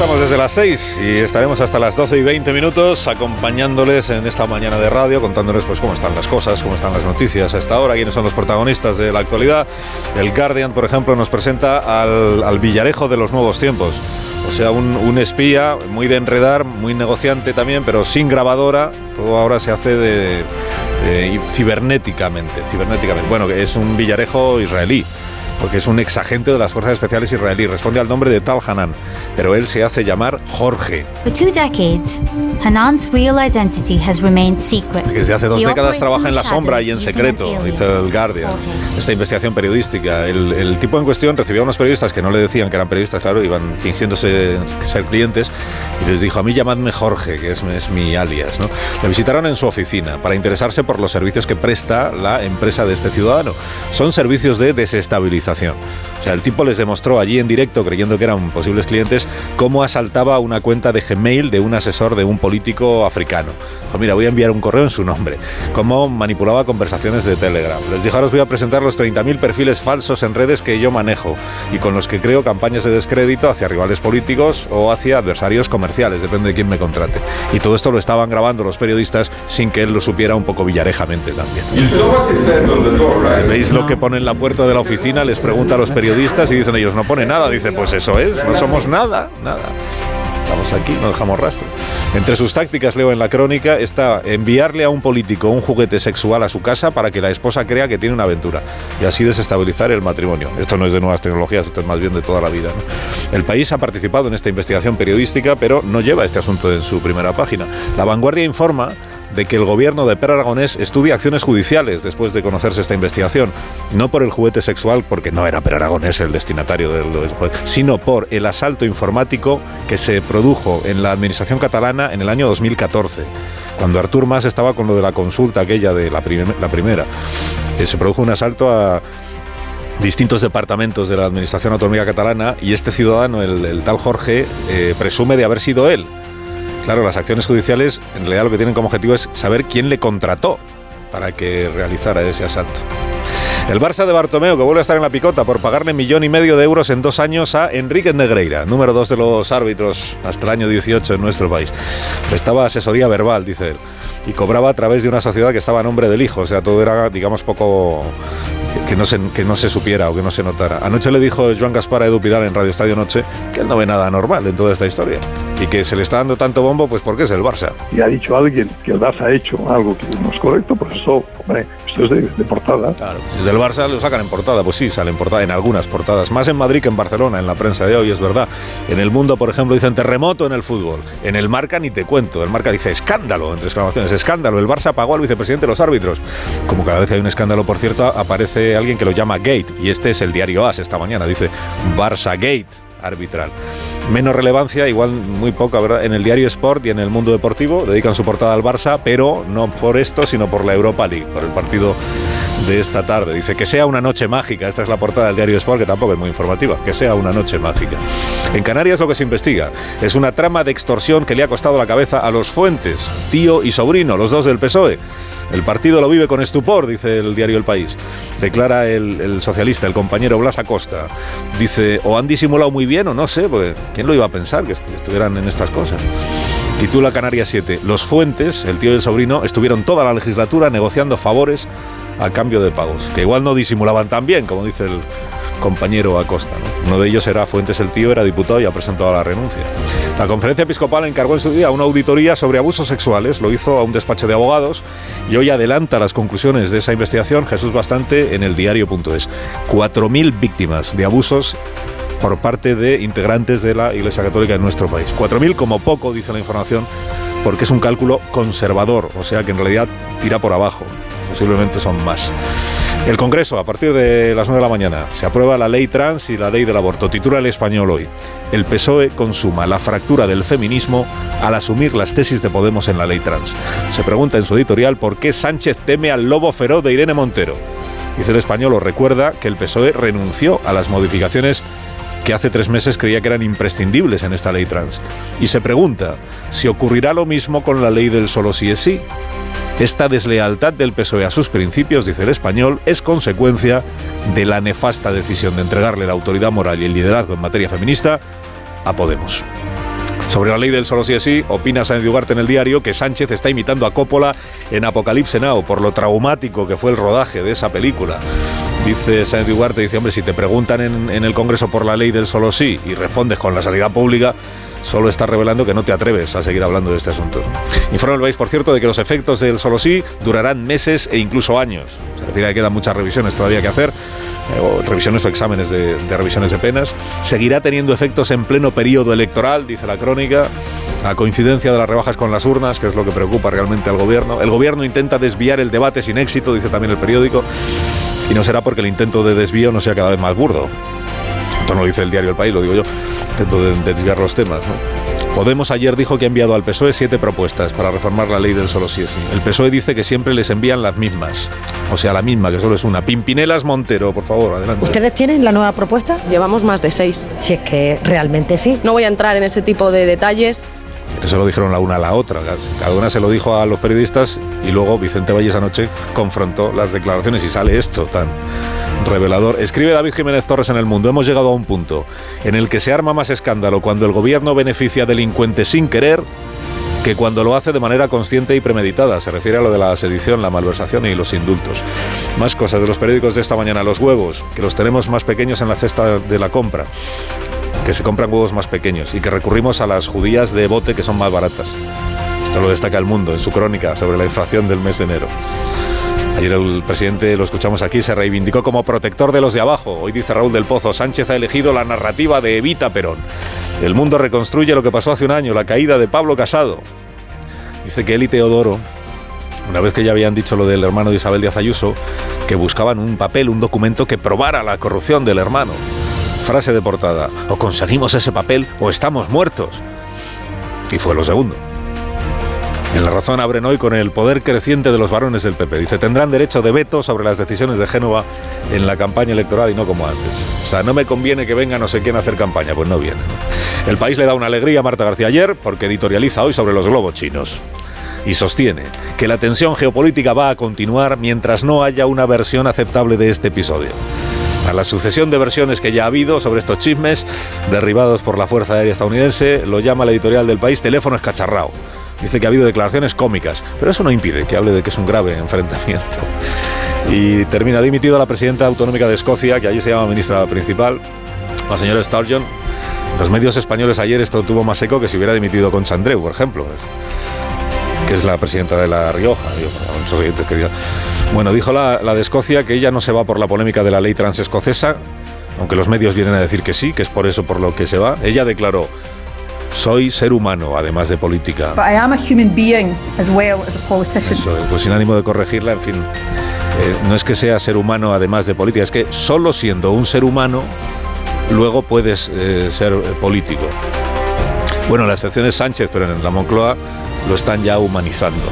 Estamos desde las 6 y estaremos hasta las 12 y 20 minutos acompañándoles en esta mañana de radio, contándoles pues cómo están las cosas, cómo están las noticias a esta hora, quiénes son los protagonistas de la actualidad. El Guardian, por ejemplo, nos presenta al, Villarejo de los nuevos tiempos. O sea, un, espía muy de enredar, muy negociante también, pero sin grabadora. Todo ahora se hace de, de cibernéticamente, cibernéticamente. Bueno, es un Villarejo israelí porque es un exagente de las fuerzas especiales israelí. Responde al nombre de Tal Hanan, pero él se hace llamar Jorge. Desde hace dos décadas trabaja en la sombra y en secreto, dice el Guardian. Esta investigación periodística. El, tipo en cuestión recibió a unos periodistas que no le decían que eran periodistas, claro, iban fingiéndose ser clientes, y les dijo, a mí llamadme Jorge, que es, es mi alias. ¿no? Le visitaron en su oficina para interesarse por los servicios que presta la empresa de este ciudadano. Son servicios de desestabilización estación o sea, el tipo les demostró allí en directo, creyendo que eran posibles clientes, cómo asaltaba una cuenta de Gmail de un asesor de un político africano. Dijo, mira, voy a enviar un correo en su nombre. Cómo manipulaba conversaciones de Telegram. Les dijo, ahora os voy a presentar los 30.000 perfiles falsos en redes que yo manejo y con los que creo campañas de descrédito hacia rivales políticos o hacia adversarios comerciales, depende de quién me contrate. Y todo esto lo estaban grabando los periodistas sin que él lo supiera un poco villarejamente también. ¿Veis lo que pone en la puerta de la oficina? Les pregunta a los periodistas y dicen ellos, no pone nada. Dice, pues eso es, no somos nada, nada. Estamos aquí, no dejamos rastro. Entre sus tácticas, leo en la crónica, está enviarle a un político un juguete sexual a su casa para que la esposa crea que tiene una aventura y así desestabilizar el matrimonio. Esto no es de nuevas tecnologías, esto es más bien de toda la vida. El país ha participado en esta investigación periodística, pero no lleva este asunto en su primera página. La vanguardia informa de que el gobierno de Per Aragonés estudia acciones judiciales después de conocerse esta investigación. No por el juguete sexual, porque no era Per Aragonés el destinatario del, sino por el asalto informático que se produjo en la administración catalana en el año 2014 cuando Artur Mas estaba con lo de la consulta aquella de la, primera. Eh, se produjo un asalto a distintos departamentos de la Administración Autonómica Catalana y este ciudadano, el, tal Jorge, eh, presume de haber sido él Claro, las acciones judiciales en realidad lo que tienen como objetivo es saber quién le contrató para que realizara ese asalto. El Barça de Bartomeu, que vuelve a estar en la picota por pagarle millón y medio de euros en dos años a Enrique Negreira, número dos de los árbitros hasta el año 18 en nuestro país. Prestaba asesoría verbal, dice él, y cobraba a través de una sociedad que estaba a nombre del hijo, o sea, todo era, digamos, poco que no, se, que no se supiera o que no se notara. Anoche le dijo Joan Gaspar a Edu Pidal en Radio Estadio Noche que él no ve nada normal en toda esta historia y que se le está dando tanto bombo pues porque es el Barça. Y ha dicho alguien que el Barça ha hecho algo que no es correcto, pues eso, hombre, esto es de, portada. Claro, desde el Barça lo sacan en portada, pues sí, sale en portada, en algunas portadas, más en Madrid que en Barcelona, en la prensa de hoy, es verdad. En el mundo, por ejemplo, dicen terremoto en el fútbol. En el Marca ni te cuento, el Marca dice escándalo, entre exclamaciones, escándalo, el Barça pagó al vicepresidente de los árbitros. Como cada vez que hay un escándalo, por cierto, aparece alguien que lo llama Gate, y este es el diario AS esta mañana, dice Barça Gate arbitral. Menos relevancia, igual muy poca, ¿verdad? En el diario Sport y en el mundo deportivo dedican su portada al Barça, pero no por esto, sino por la Europa League, por el partido de esta tarde. Dice que sea una noche mágica. Esta es la portada del diario Sport, que tampoco es muy informativa. Que sea una noche mágica. En Canarias lo que se investiga es una trama de extorsión que le ha costado la cabeza a los Fuentes, tío y sobrino, los dos del PSOE. El partido lo vive con estupor, dice el diario El País. Declara el, socialista, el compañero Blas Acosta. Dice, o han disimulado muy bien o no sé, porque ¿quién lo iba a pensar que estuvieran en estas cosas? Titula Canarias 7. Los Fuentes, el tío y el sobrino, estuvieron toda la legislatura negociando favores a cambio de pagos, que igual no disimulaban tan bien, como dice el, compañero Acosta. Uno de ellos era Fuentes el Tío, era diputado y ha presentado la renuncia. La conferencia episcopal encargó en su día una auditoría sobre abusos sexuales, lo hizo a un despacho de abogados y hoy adelanta las conclusiones de esa investigación Jesús Bastante en el diario.es. 4.000 víctimas de abusos por parte de integrantes de la Iglesia Católica en nuestro país. 4.000 como poco, dice la información, porque es un cálculo conservador, o sea que en realidad tira por abajo, posiblemente son más. El Congreso, a partir de las 9 de la mañana, se aprueba la ley trans y la ley del aborto. Titula el español hoy. El PSOE consuma la fractura del feminismo al asumir las tesis de Podemos en la ley trans. Se pregunta en su editorial por qué Sánchez teme al lobo feroz de Irene Montero. Dice el español, recuerda que el PSOE renunció a las modificaciones que hace tres meses creía que eran imprescindibles en esta ley trans. Y se pregunta si ocurrirá lo mismo con la ley del solo sí es sí. Esta deslealtad del PSOE a sus principios, dice el español, es consecuencia de la nefasta decisión de entregarle la autoridad moral y el liderazgo en materia feminista a Podemos. Sobre la ley del solo sí es opina Sánchez Ugarte en el diario que Sánchez está imitando a Coppola en Apocalipse Now por lo traumático que fue el rodaje de esa película. Dice Sánchez Ugarte, dice, hombre, si te preguntan en, en el Congreso por la ley del solo sí y respondes con la sanidad pública, solo está revelando que no te atreves a seguir hablando de este asunto. Informa el país, por cierto, de que los efectos del solo sí durarán meses e incluso años. Se refiere a que quedan muchas revisiones todavía que hacer, eh, o revisiones o exámenes de, de revisiones de penas. Seguirá teniendo efectos en pleno periodo electoral, dice la crónica a coincidencia de las rebajas con las urnas, que es lo que preocupa realmente al gobierno. El gobierno intenta desviar el debate sin éxito, dice también el periódico, y no será porque el intento de desvío no sea cada vez más burdo. Esto no lo dice el diario El País, lo digo yo. Intento de, de desviar los temas. ¿no? Podemos ayer dijo que ha enviado al PSOE siete propuestas para reformar la ley del solo sí es sí. El PSOE dice que siempre les envían las mismas. O sea, la misma, que solo es una. Pimpinelas Montero, por favor, adelante. ¿Ustedes tienen la nueva propuesta? Llevamos más de seis. Si es que realmente sí. No voy a entrar en ese tipo de detalles. Se lo dijeron la una a la otra. Cada una se lo dijo a los periodistas y luego Vicente Valles anoche confrontó las declaraciones y sale esto tan revelador. Escribe David Jiménez Torres en El Mundo. Hemos llegado a un punto en el que se arma más escándalo cuando el gobierno beneficia a delincuentes sin querer que cuando lo hace de manera consciente y premeditada. Se refiere a lo de la sedición, la malversación y los indultos. Más cosas de los periódicos de esta mañana. Los huevos, que los tenemos más pequeños en la cesta de la compra que se compran huevos más pequeños y que recurrimos a las judías de bote que son más baratas. Esto lo destaca el mundo en su crónica sobre la inflación del mes de enero. Ayer el presidente, lo escuchamos aquí, se reivindicó como protector de los de abajo. Hoy dice Raúl del Pozo, Sánchez ha elegido la narrativa de Evita Perón. El mundo reconstruye lo que pasó hace un año, la caída de Pablo Casado. Dice que él y Teodoro, una vez que ya habían dicho lo del hermano de Isabel Díaz Ayuso, que buscaban un papel, un documento que probara la corrupción del hermano. Frase de portada, o conseguimos ese papel o estamos muertos. Y fue lo segundo. En la razón abren hoy con el poder creciente de los varones del PP. Dice, tendrán derecho de veto sobre las decisiones de Génova en la campaña electoral y no como antes. O sea, no me conviene que venga no sé quién a hacer campaña. Pues no viene. El país le da una alegría a Marta García ayer porque editorializa hoy sobre los globos chinos. Y sostiene que la tensión geopolítica va a continuar mientras no haya una versión aceptable de este episodio. A la sucesión de versiones que ya ha habido sobre estos chismes, derribados por la Fuerza Aérea Estadounidense, lo llama la editorial del país teléfono escacharrao. Dice que ha habido declaraciones cómicas, pero eso no impide que hable de que es un grave enfrentamiento. Y termina dimitido la presidenta autonómica de Escocia, que allí se llama ministra principal, la señora Sturgeon. Los medios españoles ayer esto tuvo más eco que si hubiera dimitido con Chandreu, por ejemplo, que es la presidenta de La Rioja. Bueno, dijo la, la de Escocia que ella no se va por la polémica de la ley transescocesa, aunque los medios vienen a decir que sí, que es por eso por lo que se va. Ella declaró, soy ser humano, además de política. But I am a human being as well as a politician. Eso, pues sin ánimo de corregirla, en fin. Eh, no es que sea ser humano además de política, es que solo siendo un ser humano, luego puedes eh, ser político. Bueno, la excepción es Sánchez, pero en la Moncloa lo están ya humanizando.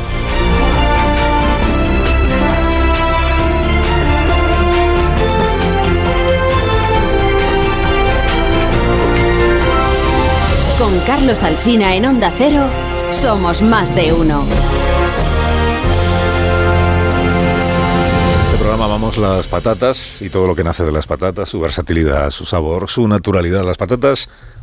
Con Carlos Alsina en Onda Cero, somos más de uno. En este programa amamos las patatas y todo lo que nace de las patatas, su versatilidad, su sabor, su naturalidad. Las patatas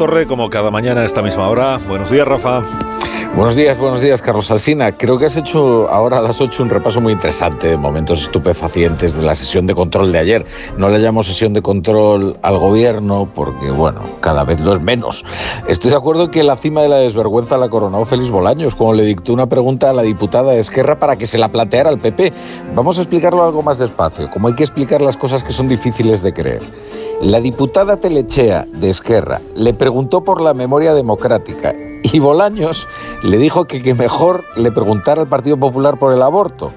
Torre, como cada mañana a esta misma hora. Buenos días, Rafa. Buenos días, buenos días, Carlos Alsina. Creo que has hecho ahora a las 8 un repaso muy interesante de momentos estupefacientes de la sesión de control de ayer. No le llamo sesión de control al gobierno porque, bueno, cada vez lo es menos. Estoy de acuerdo que la cima de la desvergüenza la coronó Félix Bolaños, cuando le dictó una pregunta a la diputada Esquerra para que se la planteara al PP. Vamos a explicarlo algo más despacio, como hay que explicar las cosas que son difíciles de creer. La diputada Telechea de Esquerra le preguntó por la memoria democrática y Bolaños le dijo que, mejor le preguntara al Partido Popular por el aborto.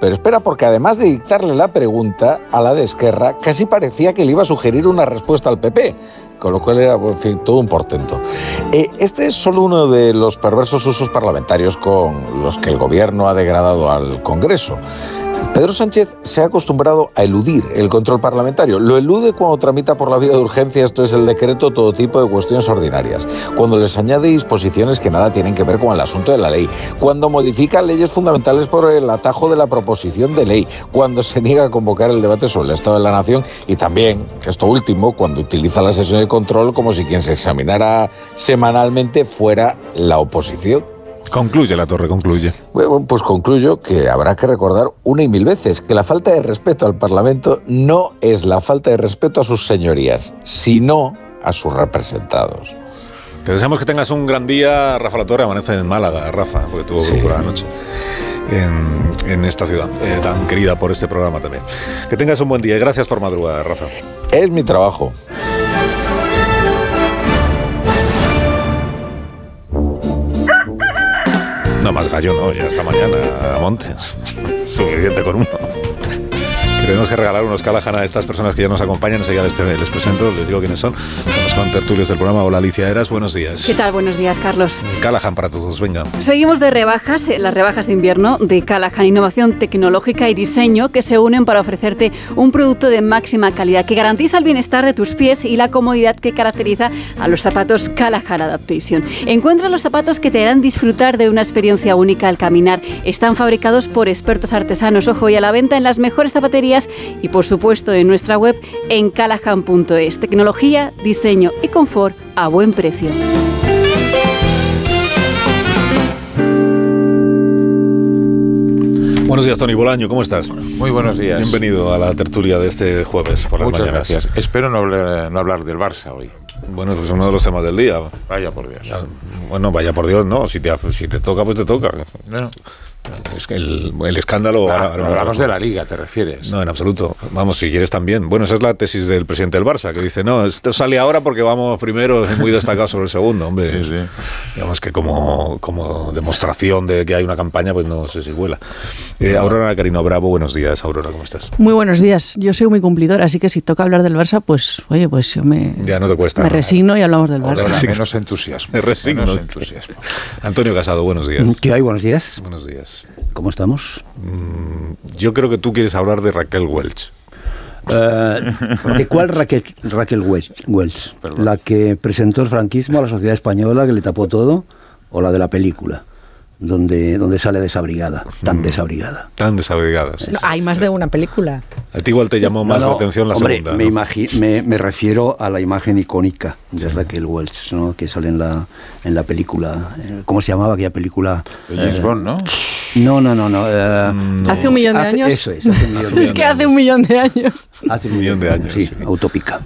Pero espera, porque además de dictarle la pregunta a la de Esquerra, casi parecía que le iba a sugerir una respuesta al PP, con lo cual era en fin, todo un portento. Eh, este es solo uno de los perversos usos parlamentarios con los que el gobierno ha degradado al Congreso. Pedro Sánchez se ha acostumbrado a eludir el control parlamentario. Lo elude cuando tramita por la vía de urgencia, esto es el decreto, todo tipo de cuestiones ordinarias. Cuando les añade disposiciones que nada tienen que ver con el asunto de la ley. Cuando modifica leyes fundamentales por el atajo de la proposición de ley. Cuando se niega a convocar el debate sobre el Estado de la Nación. Y también, esto último, cuando utiliza la sesión de control como si quien se examinara semanalmente fuera la oposición. Concluye la torre, concluye. Bueno, pues concluyo que habrá que recordar una y mil veces que la falta de respeto al Parlamento no es la falta de respeto a sus señorías, sino a sus representados. Te deseamos que tengas un gran día, Rafa La Torre, amanece en Málaga, Rafa, porque tuvo Sí. locura anoche en, en esta ciudad, eh, tan querida por este programa también. Que tengas un buen día y gracias por madrugar, Rafa. Es mi trabajo. No más gallo, no, ya hasta mañana a Montes. Suficiente con uno. Tenemos que regalar unos Callahan a estas personas que ya nos acompañan. Enseguida les, les presento, les digo quiénes son. Contertulios del programa. Hola Alicia Eras, buenos días. ¿Qué tal? Buenos días, Carlos. Callahan para todos, venga. Seguimos de rebajas, eh, las rebajas de invierno de Callahan, innovación tecnológica y diseño que se unen para ofrecerte un producto de máxima calidad que garantiza el bienestar de tus pies y la comodidad que caracteriza a los zapatos Callahan Adaptation. Encuentra los zapatos que te harán disfrutar de una experiencia única al caminar. Están fabricados por expertos artesanos, ojo, y a la venta en las mejores zapaterías y por supuesto en nuestra web en callahan.es. Tecnología, diseño y confort a buen precio. Buenos días, Tony Bolaño, ¿cómo estás? Muy buenos días. Bienvenido a la tertulia de este jueves por las Muchas mañanas. gracias. Espero no hablar, no hablar del Barça hoy. Bueno, pues uno de los temas del día. Vaya por Dios. Ya, Bueno, vaya por Dios, no. Si te, si te toca, pues te toca. No, el, el escándalo. Ah, ahora- ahora- hablamos de la liga, ¿te refieres? No, en absoluto. Vamos, si quieres también. Bueno, esa es la tesis del presidente del Barça, que dice, no, esto sale ahora porque vamos primero, es muy destacado sobre el segundo, hombre. Sí, sí. Digamos que como, como demostración de que hay una campaña, pues no sé si vuela. Eh, Aurora Carino Bravo, buenos días. Aurora, ¿cómo estás? Muy buenos días. Yo soy muy cumplidora, así que si toca hablar del Barça, pues oye, pues yo me, Ya no te cuesta. me ¿no? resigno y hablamos del Ahora, Barça. menos entusiasmo. Me resigno. Menos entusiasmo. Antonio Casado, buenos días. ¿Qué hay? Buenos días. Buenos días. ¿Cómo estamos? Mm, Yo creo que tú quieres hablar de Raquel Welch. Eh, ¿De cuál Raquel, Raquel Welch? Welch? ¿La que presentó el franquismo a la sociedad española, que le tapó todo? ¿O la de la película? Donde, donde sale desabrigada, tan Mm. desabrigada. Tan desabrigadas. No, hay más de una película. A ti igual te llamó más No, la no, atención la hombre, segunda. Me, me, me refiero a la imagen icónica de Raquel Welch, ¿no? que sale en la, en la película. eh, ¿Cómo se llamaba aquella película? De James Eh, Bond, ¿no? No, no, no. no, eh, Hace un millón de hace- años. Eso es, hace un millón de es que hace un millón de años. Hace un millón de años, Sí, sí. utópica.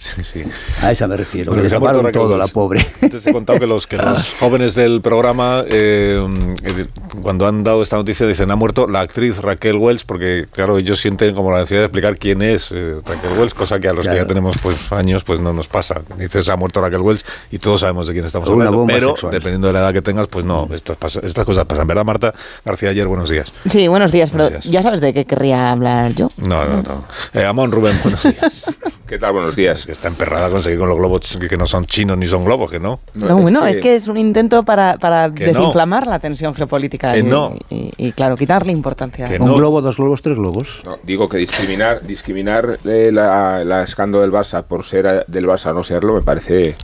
Sí, sí. A esa me refiero. Bueno, que se ha muerto todo, la Welch. pobre. Antes he contado que los, que los jóvenes del programa, eh, eh, cuando han dado esta noticia, dicen, ha muerto la actriz Raquel Welch, porque, claro, ellos sienten como la necesidad de explicar quién es eh, Raquel Welch, cosa que a los que ya tenemos pues años pues no nos pasa. Dices, ha muerto Raquel Welch y todos sabemos de quién estamos Una hablando. bomba Pero, sexual. dependiendo de la edad que tengas, pues no, estas, pasa- estas cosas pasan. ¿Verdad, Marta? García, ayer, buenos días. Sí, buenos días, pero días. ya sabes de qué querría hablar yo. No, no, no. Eh, Amón, Rubén, buenos días. ¿Qué tal? Buenos días. Que está emperrada a conseguir con los globos que no son chinos ni son globos, que no. No, bueno, es que es un intento para, para Que no. desinflamar la tensión geopolítica Que y, no. y- y, claro, quitarle importancia. Un globo, dos globos, tres globos. No, digo que discriminar, discriminar eh, la, la escándalo del Barça por ser eh, del Barça o no serlo me parece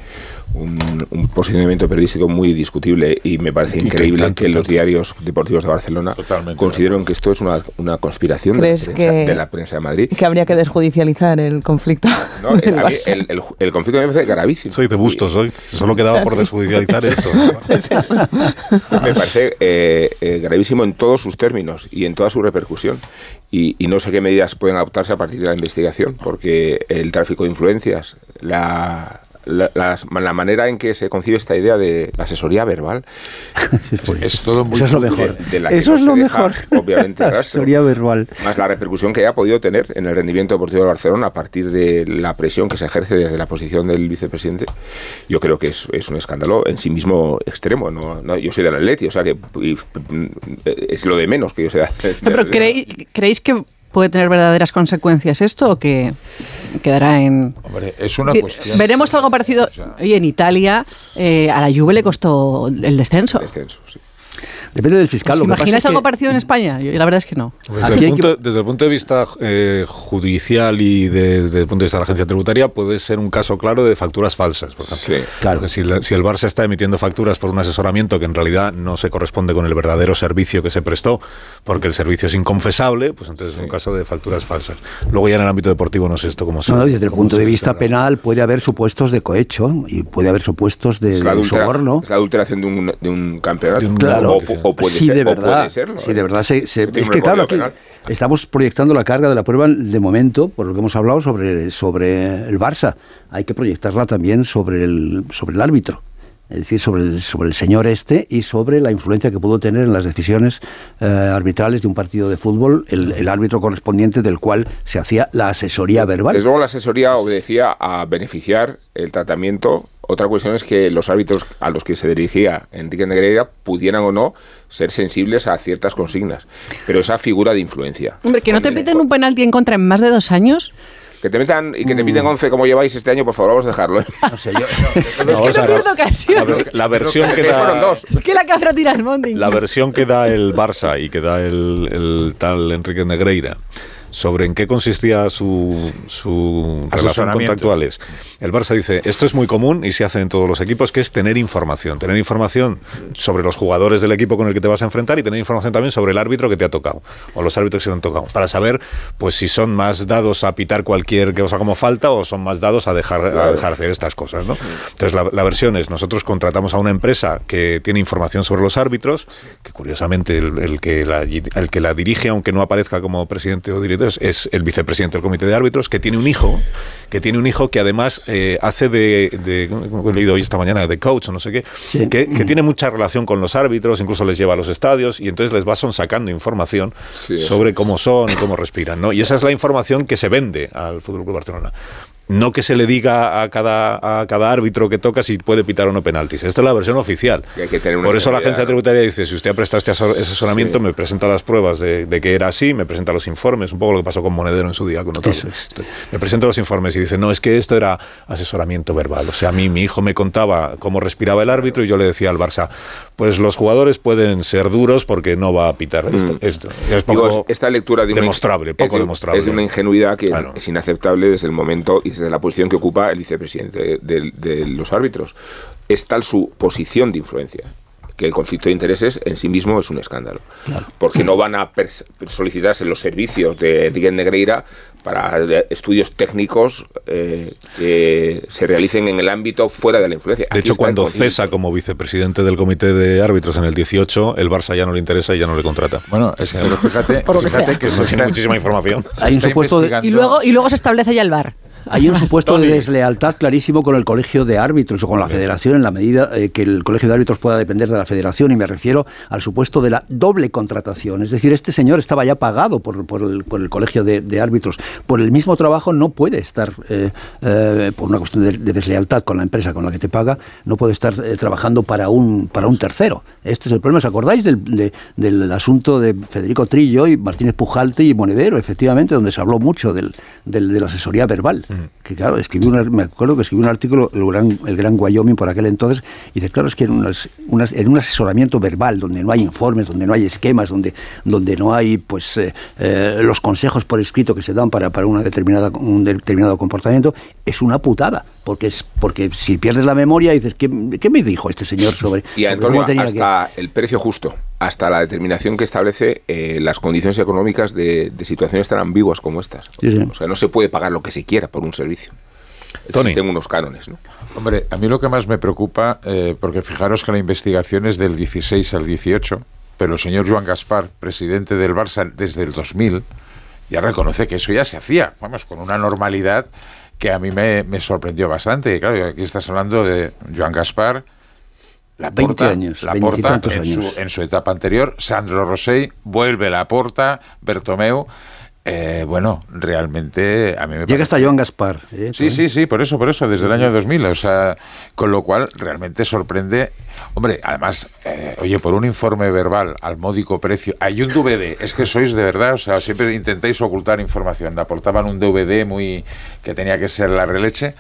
un, un posicionamiento periodístico muy discutible y me parece increíble tanto, que, los diarios deportivos de Barcelona consideren que esto es una, una conspiración de la, ¿Crees prensa, que- de la prensa de Madrid. Que habría que desjudicializar el conflicto. No, que el, el- el conflicto me parece gravísimo. Soy de bustos hoy. Solo quedaba por desjudicializar esto. Me parece eh, eh, gravísimo en todos sus términos y en toda su repercusión. Y, y no sé qué medidas pueden adoptarse a partir de la investigación, porque el tráfico de influencias, la, la, la manera en que se concibe esta idea de la asesoría verbal, pues es todo muy Eso es lo mejor. de la que Eso no es se lo deja, mejor. Obviamente, La rastro. asesoría verbal. Más la repercusión que haya podido tener en el rendimiento deportivo de Barcelona a partir de la presión que se ejerce desde la posición del vicepresidente, yo creo que es, es un escándalo en sí mismo extremo. No, no, yo soy del Atleti, o sea que y, mm, es lo de menos que yo sea. del Pero. ¿creéis, ¿creéis que puede tener verdaderas consecuencias esto o que quedará en... Hombre, es una cuestión. Veremos algo parecido. Oye, en Italia eh, a la Juve le costó el descenso. Depende del fiscal. ¿Os lo imagináis algo que- parecido en España? Yo, la verdad es que no. Desde, Aquí el hay punto, desde el punto de vista eh, judicial y de- desde el punto de vista de la agencia tributaria puede ser un caso claro de facturas falsas. Por ejemplo. Porque si, la- si el Barça está emitiendo facturas por un asesoramiento que en realidad no se corresponde con el verdadero servicio que se prestó, porque el servicio es inconfesable, pues entonces es un caso de facturas falsas. Luego ya en el ámbito deportivo no sé esto cómo se No, desde el punto de vista penal puede haber supuestos de cohecho y puede haber supuestos de, Es la, de adultera- soborno. es la adulteración de un, de un campeonato. Claro, o, o puede sí, ser, de o verdad. puede serlo, sí, ¿eh? de verdad. se- es que claro, aquí estamos proyectando la carga de la prueba de momento, por lo que hemos hablado sobre, sobre el Barça. Hay que proyectarla también sobre el, sobre el árbitro. Es decir, sobre el, sobre el señor este y sobre la influencia que pudo tener en las decisiones eh, arbitrales de un partido de fútbol el, el árbitro correspondiente del cual se hacía la asesoría verbal. Desde luego la asesoría obedecía a beneficiar el tratamiento. Otra cuestión es que los árbitros a los que se dirigía Enrique Negreira pudieran o no ser sensibles a ciertas consignas. Pero esa figura de influencia. Hombre, que no te piten un penalti en contra en más de dos años. Que te metan y que te Mm. piten 11 como lleváis este año, por favor, vamos a dejarlo. ¿eh? No sé, yo, es que no pierdo ocasión. La, ver- la versión que Que fueron da, dos. Es que la cabra tira el monte. la versión que da el Barça y que da el, el tal Enrique Negreira sobre en qué consistía su, su relación Asesoramiento. contractual es. El Barça dice, esto es muy común y se hace en todos los equipos, que es tener información. Tener información sobre los jugadores del equipo con el que te vas a enfrentar y tener información también sobre el árbitro que te ha tocado o los árbitros que te han tocado. Para saber pues si son más dados a pitar cualquier cosa como falta o son más dados a dejar, a dejar hacer estas cosas. ¿no? Entonces la, la versión es, nosotros contratamos a una empresa que tiene información sobre los árbitros, que curiosamente el, el que, la, el que la dirige, aunque no aparezca como presidente o director, es, es el vicepresidente del comité de árbitros, que tiene un hijo, que tiene un hijo que además eh, hace de, de, como he leído hoy esta mañana, de coach o no sé qué, que, que tiene mucha relación con los árbitros, incluso les lleva a los estadios y entonces les va sacando información Sí, sobre cómo son y cómo respiran, ¿no? Y esa es la información que se vende al Fútbol Club Barcelona. No que se le diga a cada, a cada árbitro que toca si puede pitar o no penaltis. Esta es la versión oficial. Que hay que tener una Por eso la agencia ¿no? tributaria dice, si usted ha prestado este asesor- asesoramiento, Sí. me presenta las pruebas de, de que era así, me presenta los informes, un poco lo que pasó con Monedero en su día con otro. Me presenta los informes y dice, no, es que esto era asesoramiento verbal. O sea, a mí mi hijo me contaba cómo respiraba el árbitro y yo le decía al Barça, pues los jugadores pueden ser duros porque no va a pitar esto. Mm. esto. Es Digo, poco esta lectura de demostrable, es poco de- demostrable. Es de una ingenuidad que Claro. es inaceptable desde el momento y desde la posición que ocupa el vicepresidente de, de los árbitros. Es tal su posición de influencia que el conflicto de intereses en sí mismo es un escándalo. Porque no van a solicitarse los servicios de Enrique Negreira para de- estudios técnicos eh, que se realicen en el ámbito fuera de la influencia. De Aquí hecho, cuando cesa como vicepresidente del comité de árbitros en el 18, el Barça ya no le interesa y ya no le contrata. Bueno, es que pero fíjate, que fíjate que se no tiene muchísima información. se Hay un está supuesto de- investigando- Y luego, y luego se establece ya el bar. Hay un supuesto de deslealtad clarísimo con el colegio de árbitros o con la federación en la medida eh, que el colegio de árbitros pueda depender de la federación y me refiero al supuesto de la doble contratación. Es decir, este señor estaba ya pagado por, por el, por el colegio de, de árbitros. Por el mismo trabajo no puede estar, eh, eh, por una cuestión de, de deslealtad con la empresa con la que te paga, no puede estar eh, trabajando para un, para un tercero. Este es el problema. ¿Os acordáis del, de- del asunto de Federico Trillo y Martínez Pujalte y Monedero, efectivamente, donde se habló mucho del, del- de la asesoría verbal? Que claro, escribí un, ar- me acuerdo que escribí un artículo, el gran, el gran Wyoming por aquel entonces, y dice, claro, es que en, unas- en un asesoramiento verbal, donde no hay informes, donde no hay esquemas, donde, donde no hay pues eh, eh, los consejos por escrito que se dan para, para una determinada, un determinado comportamiento, es una putada. Porque, es, porque si pierdes la memoria dices, ¿qué, qué me dijo este señor sobre, Y Antonio, que- hasta el precio justo, hasta la determinación que establece eh, las condiciones económicas de, de situaciones tan ambiguas como estas. Sí, sí. O sea, no se puede pagar lo que se quiera por un servicio. Existen unos cánones, ¿no? Hombre, a mí lo que más me preocupa, eh, porque fijaros que la investigación es del 16 al 18, pero el señor Joan Gaspar, presidente del Barça desde el 2000, ya reconoce que eso ya se hacía, vamos, con una normalidad que a mí me, me sorprendió bastante. Claro, aquí estás hablando de Joan Gaspar, la 20 Porta, años, la 20 y Porta tantos en, años. Su, en su etapa anterior, Sandro Rosell, vuelve la Porta, Bertomeu. Eh, bueno, realmente a mí me Llega parece- hasta Joan Gaspar. ¿eh? Sí, sí, sí, por eso, por eso, desde el año 2000, o sea, con lo cual realmente sorprende. Hombre, además, eh, oye, por un informe verbal al módico precio, hay un DVD, es que sois de verdad, o sea, siempre intentáis ocultar información. Aportaban un DVD muy que tenía que ser la releche,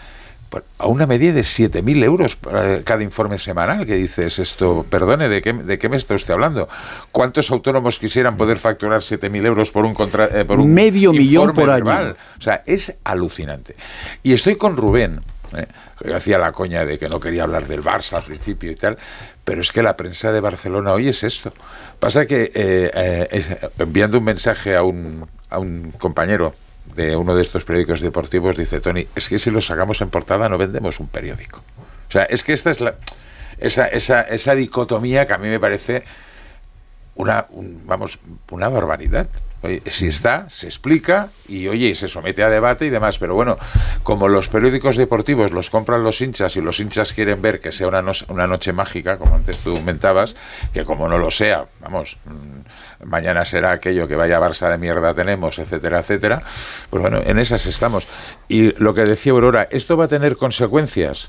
a una media de 7.000 euros eh, cada informe semanal, que dices esto, perdone, ¿de qué, ¿de qué me está usted hablando? ¿Cuántos autónomos quisieran poder facturar 7.000 euros por un, contra, eh, por un Medio millón por año. O sea, es alucinante. Y estoy con Rubén. ¿eh? Yo hacía la coña de que no quería hablar del Barça al principio y tal, pero es que la prensa de Barcelona hoy es esto. Pasa que eh, eh, enviando un mensaje a un, a un compañero de uno de estos periódicos deportivos, dice Tony, es que si lo sacamos en portada no vendemos un periódico. O sea, es que esta es la, esa, esa, esa dicotomía que a mí me parece una, un- vamos, una barbaridad. Si está, se explica y oye, se somete a debate y demás. Pero bueno, como los periódicos deportivos los compran los hinchas y los hinchas quieren ver que sea una, no- una noche mágica, como antes tú comentabas, que como no lo sea, vamos, mm, mañana será aquello que vaya Barça de mierda tenemos, etcétera, etcétera. Pues bueno, en esas estamos. Y lo que decía Aurora, ¿esto va a tener consecuencias?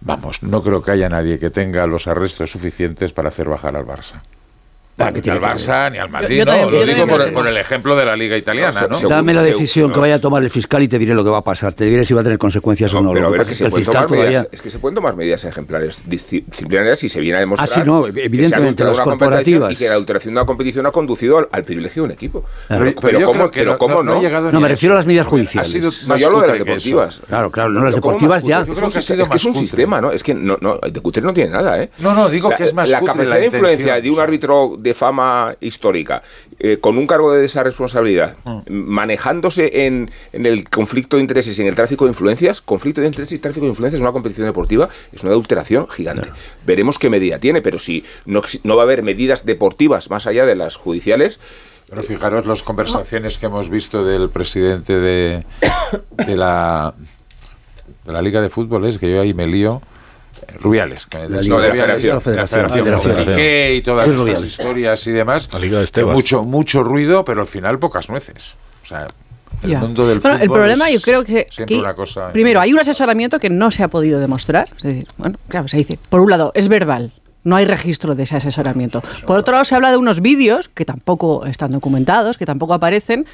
Vamos, no creo que haya nadie que tenga los arrestos suficientes para hacer bajar al Barça. Ni que al tiene que Barça, ni al Madrid, yo no. también- Lo digo por, el ejemplo de la Liga Italiana, ¿no? Dame la decisión que vaya a tomar el fiscal y te diré lo que va a pasar. Te diré si va a tener consecuencias o no. Pero Lo a que ver, pasa que es se que el pueden fiscal tomar medidas, todavía... es que se pueden tomar medidas ejemplares disci- disciplinarias y se viene a demostrar Ah, sí, no, que se ha evidentemente, las corporativas. y que la alteración de una competición ha conducido al, al privilegio de un equipo. Claro. Pero, Pero yo ¿cómo, creo que pero no- ¿cómo no- me refiero a las medidas judiciales. No, yo hablo de las deportivas. Claro, claro, no, las Pero ¿cómo deportivas más ya. Es, un sistema- es que es un sistema, ¿no? Es que no, no, de cutre no tiene nada, ¿eh? No, no, digo que es más La capacidad de influencia de un árbitro de fama histórica eh, con un cargo de esa responsabilidad, Mm. manejándose en, en el conflicto de intereses y en el tráfico de influencias, conflicto de intereses y tráfico de influencias en una competición deportiva es una adulteración gigante. Veremos qué medida tiene, pero si no, no va a haber medidas deportivas más allá de las judiciales, Pero fijaros las conversaciones que hemos visto del presidente de, de la de la Liga de Fútbol, es que yo ahí me lío. Rubiales, que- La Liga de la Federación. de la Federación, de la Federación. Y todas Es estas historias y demás. La Liga de mucho, mucho ruido, pero al final pocas nueces. O sea, el Ya. mundo del Bueno, fútbol el problema es yo creo que, que- una cosa primero hay un asesoramiento que no se ha podido demostrar, es decir, bueno, claro, se dice, por un lado es verbal, no hay registro de ese asesoramiento. Por otro lado se habla de unos vídeos que tampoco están documentados, que tampoco aparecen,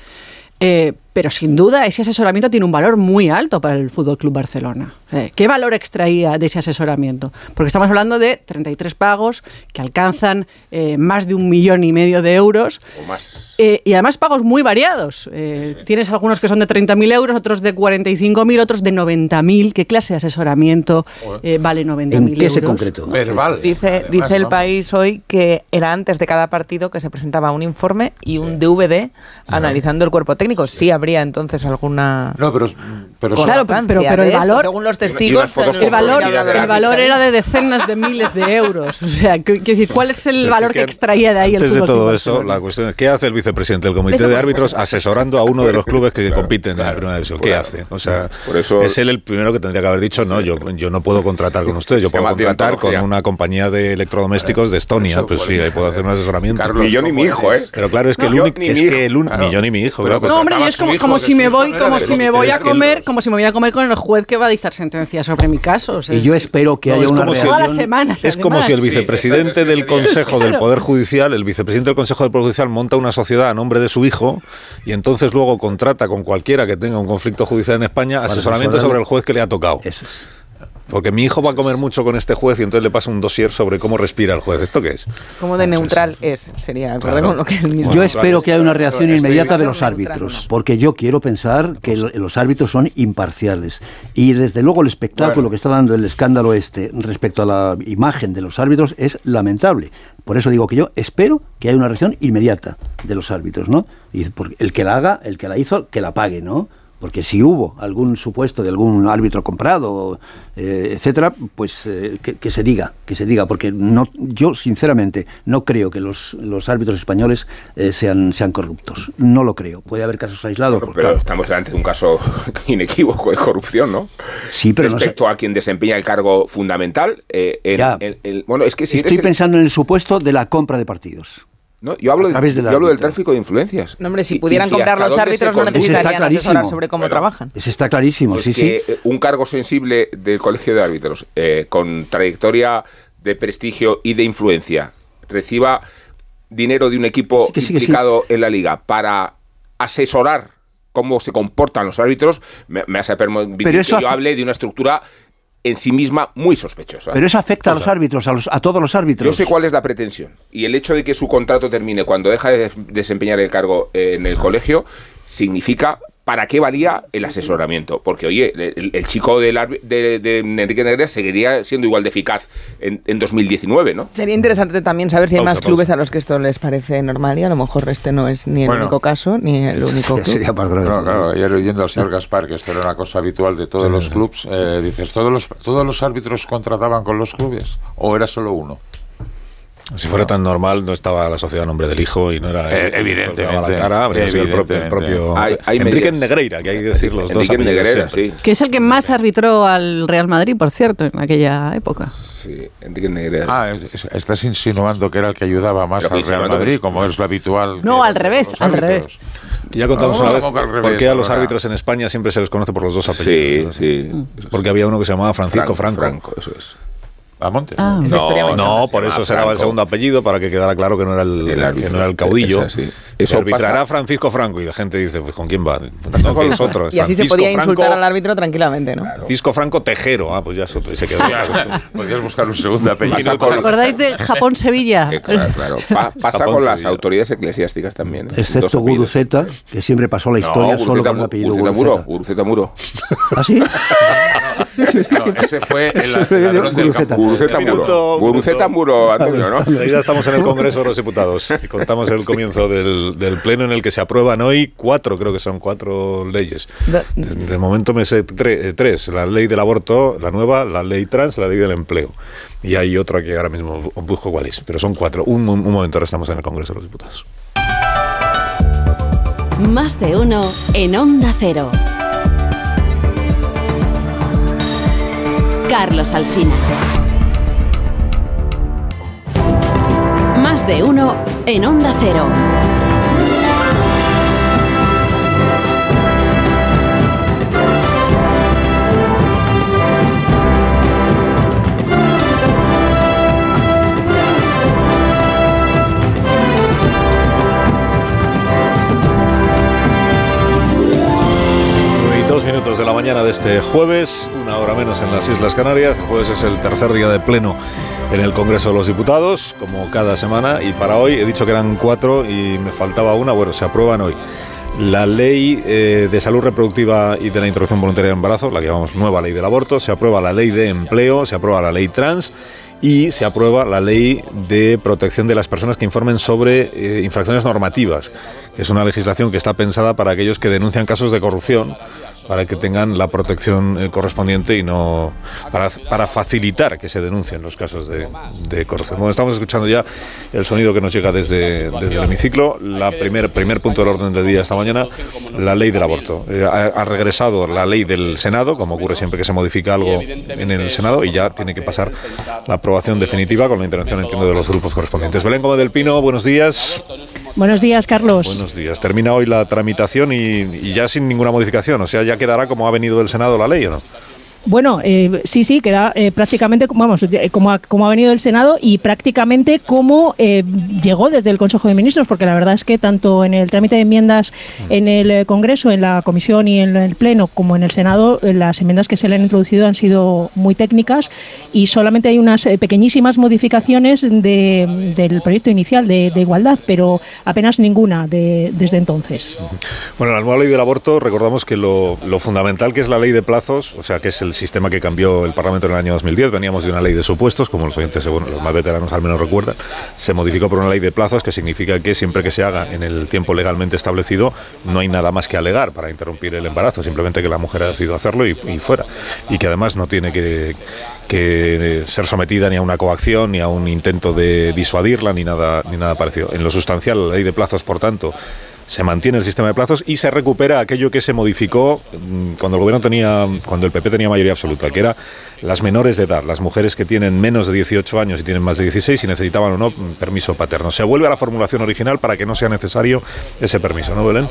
eh, pero sin duda ese asesoramiento tiene un valor muy alto para el Fútbol Club Barcelona. Eh, ¿Qué valor extraía de ese asesoramiento? Porque estamos hablando de 33 pagos que alcanzan eh, más de un millón y medio de euros. o más. Eh, y además pagos muy variados. Eh, Tienes algunos que son de 30.000 euros, otros de 45.000, otros de 90.000. ¿Qué clase de asesoramiento eh, vale 90.000 euros? Verbal. Dice, dice el país hoy que era antes de cada partido que se presentaba un informe y un DVD analizando el cuerpo técnico. Sí habría entonces alguna. No, pero, pero Claro, pero, pero, pero el esto, valor, según los testigos, el valor, el valor era de decenas de miles de euros. O sea, ¿qué- quiero decir, ¿cuál es el valor que que extraía de ahí el Antes de todo eso, la cuestión es, ¿qué hace el vicepresidente del Comité Eso de Árbitros asesorando a uno de los clubes que compiten en la primera división? ¿Qué Claro. hace? O sea, Por eso- es él el primero que tendría que haber dicho, no, yo, yo no puedo contratar con ustedes, yo puedo contratar con una compañía de electrodomésticos de Estonia, pues sí, ahí puedo hacer un asesoramiento. Carlos, Ni yo ni mi hijo, ¿eh? Pero claro, es que el único, ni es mi que el hijo. un- Claro. ni yo ni mi hijo, Pero claro, No, hombre, yo es como, como si me voy, como si me voy a comer, como si me voy a comer con el juez que va a dictar sentencia sobre mi caso. O sea, Y yo espero que No, haya es una como si- todas las reacción. semanas. Es como si el vicepresidente del Consejo del. Poder Judicial, el vicepresidente del Consejo del Poder Judicial monta una sociedad a nombre de su hijo y entonces luego contrata con cualquiera que tenga un conflicto judicial en España asesoramiento sobre el juez que le ha tocado. Porque mi hijo va a comer mucho con este juez y entonces le pasa un dossier sobre cómo respira el juez. ¿Esto qué es? Como de neutral es, sería, Claro. con lo que él mismo. Yo espero que haya una reacción inmediata de los árbitros, porque yo quiero pensar que lo- los árbitros son imparciales. Y desde luego el espectáculo Bueno. que está dando el escándalo este respecto a la imagen de los árbitros es lamentable. Por eso digo que yo espero que haya una reacción inmediata de los árbitros, ¿no? Y porque el que la haga, el que la hizo, que la pague, ¿no? Porque si hubo algún supuesto de algún árbitro comprado, eh, etcétera, pues eh, que, que se diga, que se diga, porque no, yo sinceramente no creo que los, los árbitros españoles eh, sean, sean corruptos. No lo creo. Puede haber casos aislados. pues, Pero claro. estamos delante de un caso inequívoco de corrupción, ¿no? Sí, pero no sé- Respecto a quien desempeña el cargo fundamental. eh, en- Ya. en- en- bueno, es que si Estoy el- pensando en el supuesto de la compra de partidos. No, yo hablo, de- del yo hablo del tráfico de influencias. No, hombre, si pudieran y comprar los árbitros no necesitarían asesorar sobre cómo Bueno, trabajan. Ese está clarísimo, Pues sí, que sí. eh, un cargo sensible del colegio de árbitros eh, con trayectoria de prestigio y de influencia reciba dinero de un equipo Sí, que sí, que sí. implicado en la liga para asesorar cómo se comportan los árbitros, me, me hace permitir Pero eso que yo hace- hable de una estructura en sí misma muy sospechosa. Pero eso afecta a los árbitros, a, los, a todos los árbitros. Yo sé cuál es la pretensión. Y el hecho de que su contrato termine cuando deja de desempeñar el cargo eh, en el colegio significa para qué valía el asesoramiento. Porque, oye, el, el chico del de, de Enrique Negrea seguiría siendo igual de eficaz en, en 2019, ¿no? Sería interesante también saber si hay Pausa, más clubes a los que esto les parece normal y a lo mejor este no es ni el Bueno. único caso ni el único club. No, claro, ayer oyendo al señor Gaspar, que esto era una cosa habitual de todos los clubs, eh, dices, ¿todos los, ¿todos los árbitros contrataban con los clubes? ¿O era solo uno? Si fuera tan normal, no estaba la sociedad a nombre del hijo y no era. Eh, evidentemente, la cara, habría sido el propio, el evidentemente. propio Hay- hay Enrique. Negreira, que hay que decir los dos Enrique apellidos Negreira, sí. Que es el que más arbitró al Real Madrid, por cierto, en aquella época. Sí, Enrique Negreira. Ah, es- estás insinuando que era el que ayudaba más Pero al Real Madrid, como es lo habitual. No, al revés, al árbitros. revés. Ya contamos No, una vez ¿cómo que al revés, por qué a los árbitros en España siempre se les conoce por los dos Sí, apellidos. sí. Porque había uno que se llamaba Francisco Franco. Franco, eso es. ¿Amonte? Ah. No, por se eso llama será el segundo apellido para que quedara claro que no era el, El que no era el caudillo. es. Se Eso arbitrará pasa- Francisco Franco y la gente dice, pues ¿con quién va? No, que es otro. Y así se podía Franco- insultar al árbitro tranquilamente, ¿no? Francisco Franco Tejero. Ah, pues ya es otro. Y se quedó. Podrías buscar un segundo apellido. Pasa ¿Os con- acordáis de Japón-Sevilla? Eh, claro, claro. Pa- pasa Japón, con las Sevilla. autoridades eclesiásticas también. ¿eh? Excepto. Guruceta, que siempre pasó la historia No, solo con el apellido Guruceta Muro. Guruceta. Muro. ¿Ah, sí? No, ese fue el ladrón del Guruceta. Muro. Guruceta Muro, Antonio, ¿no? Ahí ya estamos en el Congreso de los Diputados y contamos el comienzo del, del pleno en el que se aprueban hoy cuatro, creo que son cuatro leyes. De, de momento me sé tre- eh, tres, la ley del aborto, la nueva, la ley trans, la ley del empleo. Y hay otra que ahora mismo bu- busco cuál es, pero son cuatro. Un, un momento, ahora estamos en el Congreso de los Diputados. Más de uno en Onda Cero. Carlos Alsina. De uno en Onda Cero. Y dos minutos de la mañana de este jueves, menos en las Islas Canarias. El jueves es el tercer día de pleno en el Congreso de los Diputados, como cada semana. Y para hoy he dicho que eran cuatro y me faltaba una. Bueno, se aprueban hoy. La ley eh, de salud reproductiva y de la interrupción voluntaria del embarazo, la que llamamos nueva ley del aborto, se aprueba la ley de empleo, se aprueba la ley trans y se aprueba la ley de protección de las personas que informen sobre eh, infracciones normativas, es una legislación que está pensada para aquellos que denuncian casos de corrupción, para que tengan la protección eh, correspondiente y no para, para facilitar que se denuncien los casos de, de corrupción. Bueno, estamos escuchando ya el sonido que nos llega desde, desde el hemiciclo. La primer, primer punto del orden del día esta mañana, la ley del aborto. Eh, ha, ha regresado la ley del Senado, como ocurre siempre que se modifica algo en el Senado, y ya tiene que pasar la aprobación definitiva con la intervención, entiendo, de los grupos correspondientes. Belén Gómez del Pino, buenos días. Buenos días, Carlos. Buenos días. Termina hoy la tramitación y, ya sin ninguna modificación. O sea, ya quedará como ha venido del Senado la ley, ¿o no? Bueno, eh, sí, sí, queda eh, prácticamente como- vamos, como ha, como ha venido del Senado y prácticamente como eh, llegó desde el Consejo de Ministros, porque la verdad es que tanto en el trámite de enmiendas en el eh, Congreso, en la Comisión y en el Pleno, como en el Senado, eh, las enmiendas que se le han introducido han sido muy técnicas y solamente hay unas eh, pequeñísimas modificaciones de- del proyecto inicial de, de igualdad, pero apenas ninguna de- desde entonces. Bueno, la nueva ley del aborto, recordamos que lo, lo fundamental que es la ley de plazos, o sea, que es el el sistema que cambió el Parlamento en el año 2010. Veníamos de una ley de supuestos, como los oyentes, bueno, los más veteranos al menos recuerdan. Se modificó por una ley de plazos que significa que siempre que se haga en el tiempo legalmente establecido, no hay nada más que alegar para interrumpir el embarazo, simplemente que la mujer ha decidido hacerlo y, y fuera. Y que además no tiene que, que ser sometida ni a una coacción, ni a un intento de disuadirla, ni nada, ni nada parecido. En lo sustancial, la ley de plazos, por tanto, se mantiene el sistema de plazos y se recupera aquello que se modificó mm, cuando el gobierno tenía, cuando el PP tenía mayoría absoluta, que era las menores de edad, las mujeres que tienen menos de 18 años y tienen más de 16 y necesitaban o no mm, permiso paterno. Se vuelve a la formulación original para que no sea necesario ese permiso, ¿no, Belén?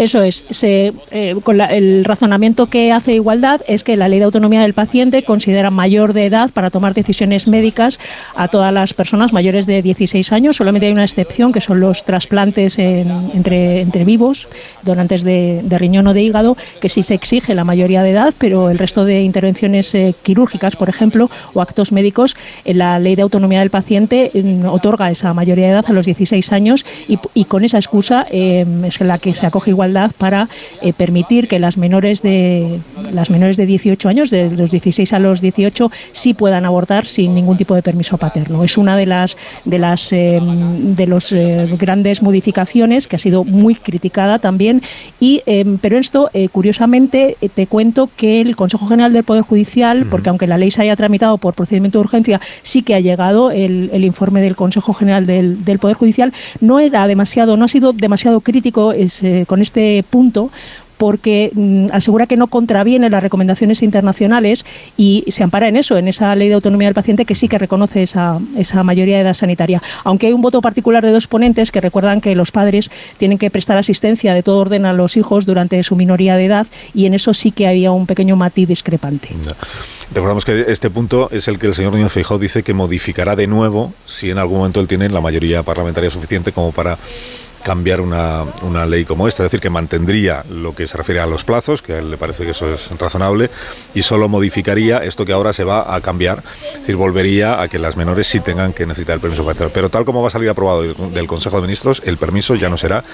Eso es. Se, eh, con la, el razonamiento que hace Igualdad es que la ley de autonomía del paciente considera mayor de edad para tomar decisiones médicas a todas las personas mayores de 16 años. Solamente hay una excepción que son los trasplantes en, entre, vivos, donantes de, riñón o de hígado, que sí se exige la mayoría de edad, pero el resto de intervenciones eh, quirúrgicas, por ejemplo, o actos médicos, en la ley de autonomía del paciente eh, otorga esa mayoría de edad a los 16 años y, y con esa excusa eh, es la que se acoge igualdad para eh, permitir que las menores de las menores de 18 años, de los 16 a los 18, sí puedan abortar sin ningún tipo de permiso paterno. Es una de las de las eh, de los eh, grandes modificaciones que ha sido muy criticada también y pero esto curiosamente te cuento que el Consejo General del Poder Judicial, porque aunque la ley se haya tramitado por procedimiento de urgencia, sí que ha llegado el, el informe del Consejo General del, del, Poder Judicial, no era demasiado, no ha sido demasiado crítico con este punto porque mm, asegura que no contraviene las recomendaciones internacionales y se ampara en eso, en esa ley de autonomía del paciente que sí que reconoce esa, esa mayoría de edad sanitaria. Aunque hay un voto particular de dos ponentes que recuerdan que los padres tienen que prestar asistencia de todo orden a los hijos durante su minoría de edad y en eso sí que había un pequeño matiz discrepante. No. Recordamos que este punto es el que el señor Núñez Feijóo dice que modificará de nuevo si en algún momento él tiene la mayoría parlamentaria suficiente como para cambiar una, una, ley como esta, es decir, que mantendría lo que se refiere a los plazos, que a él le parece que eso es razonable, y solo modificaría esto que ahora se va a cambiar, es decir, volvería a que las menores sí tengan que necesitar el permiso parental. Pero tal como va a salir aprobado del Consejo de Ministros, el permiso ya no será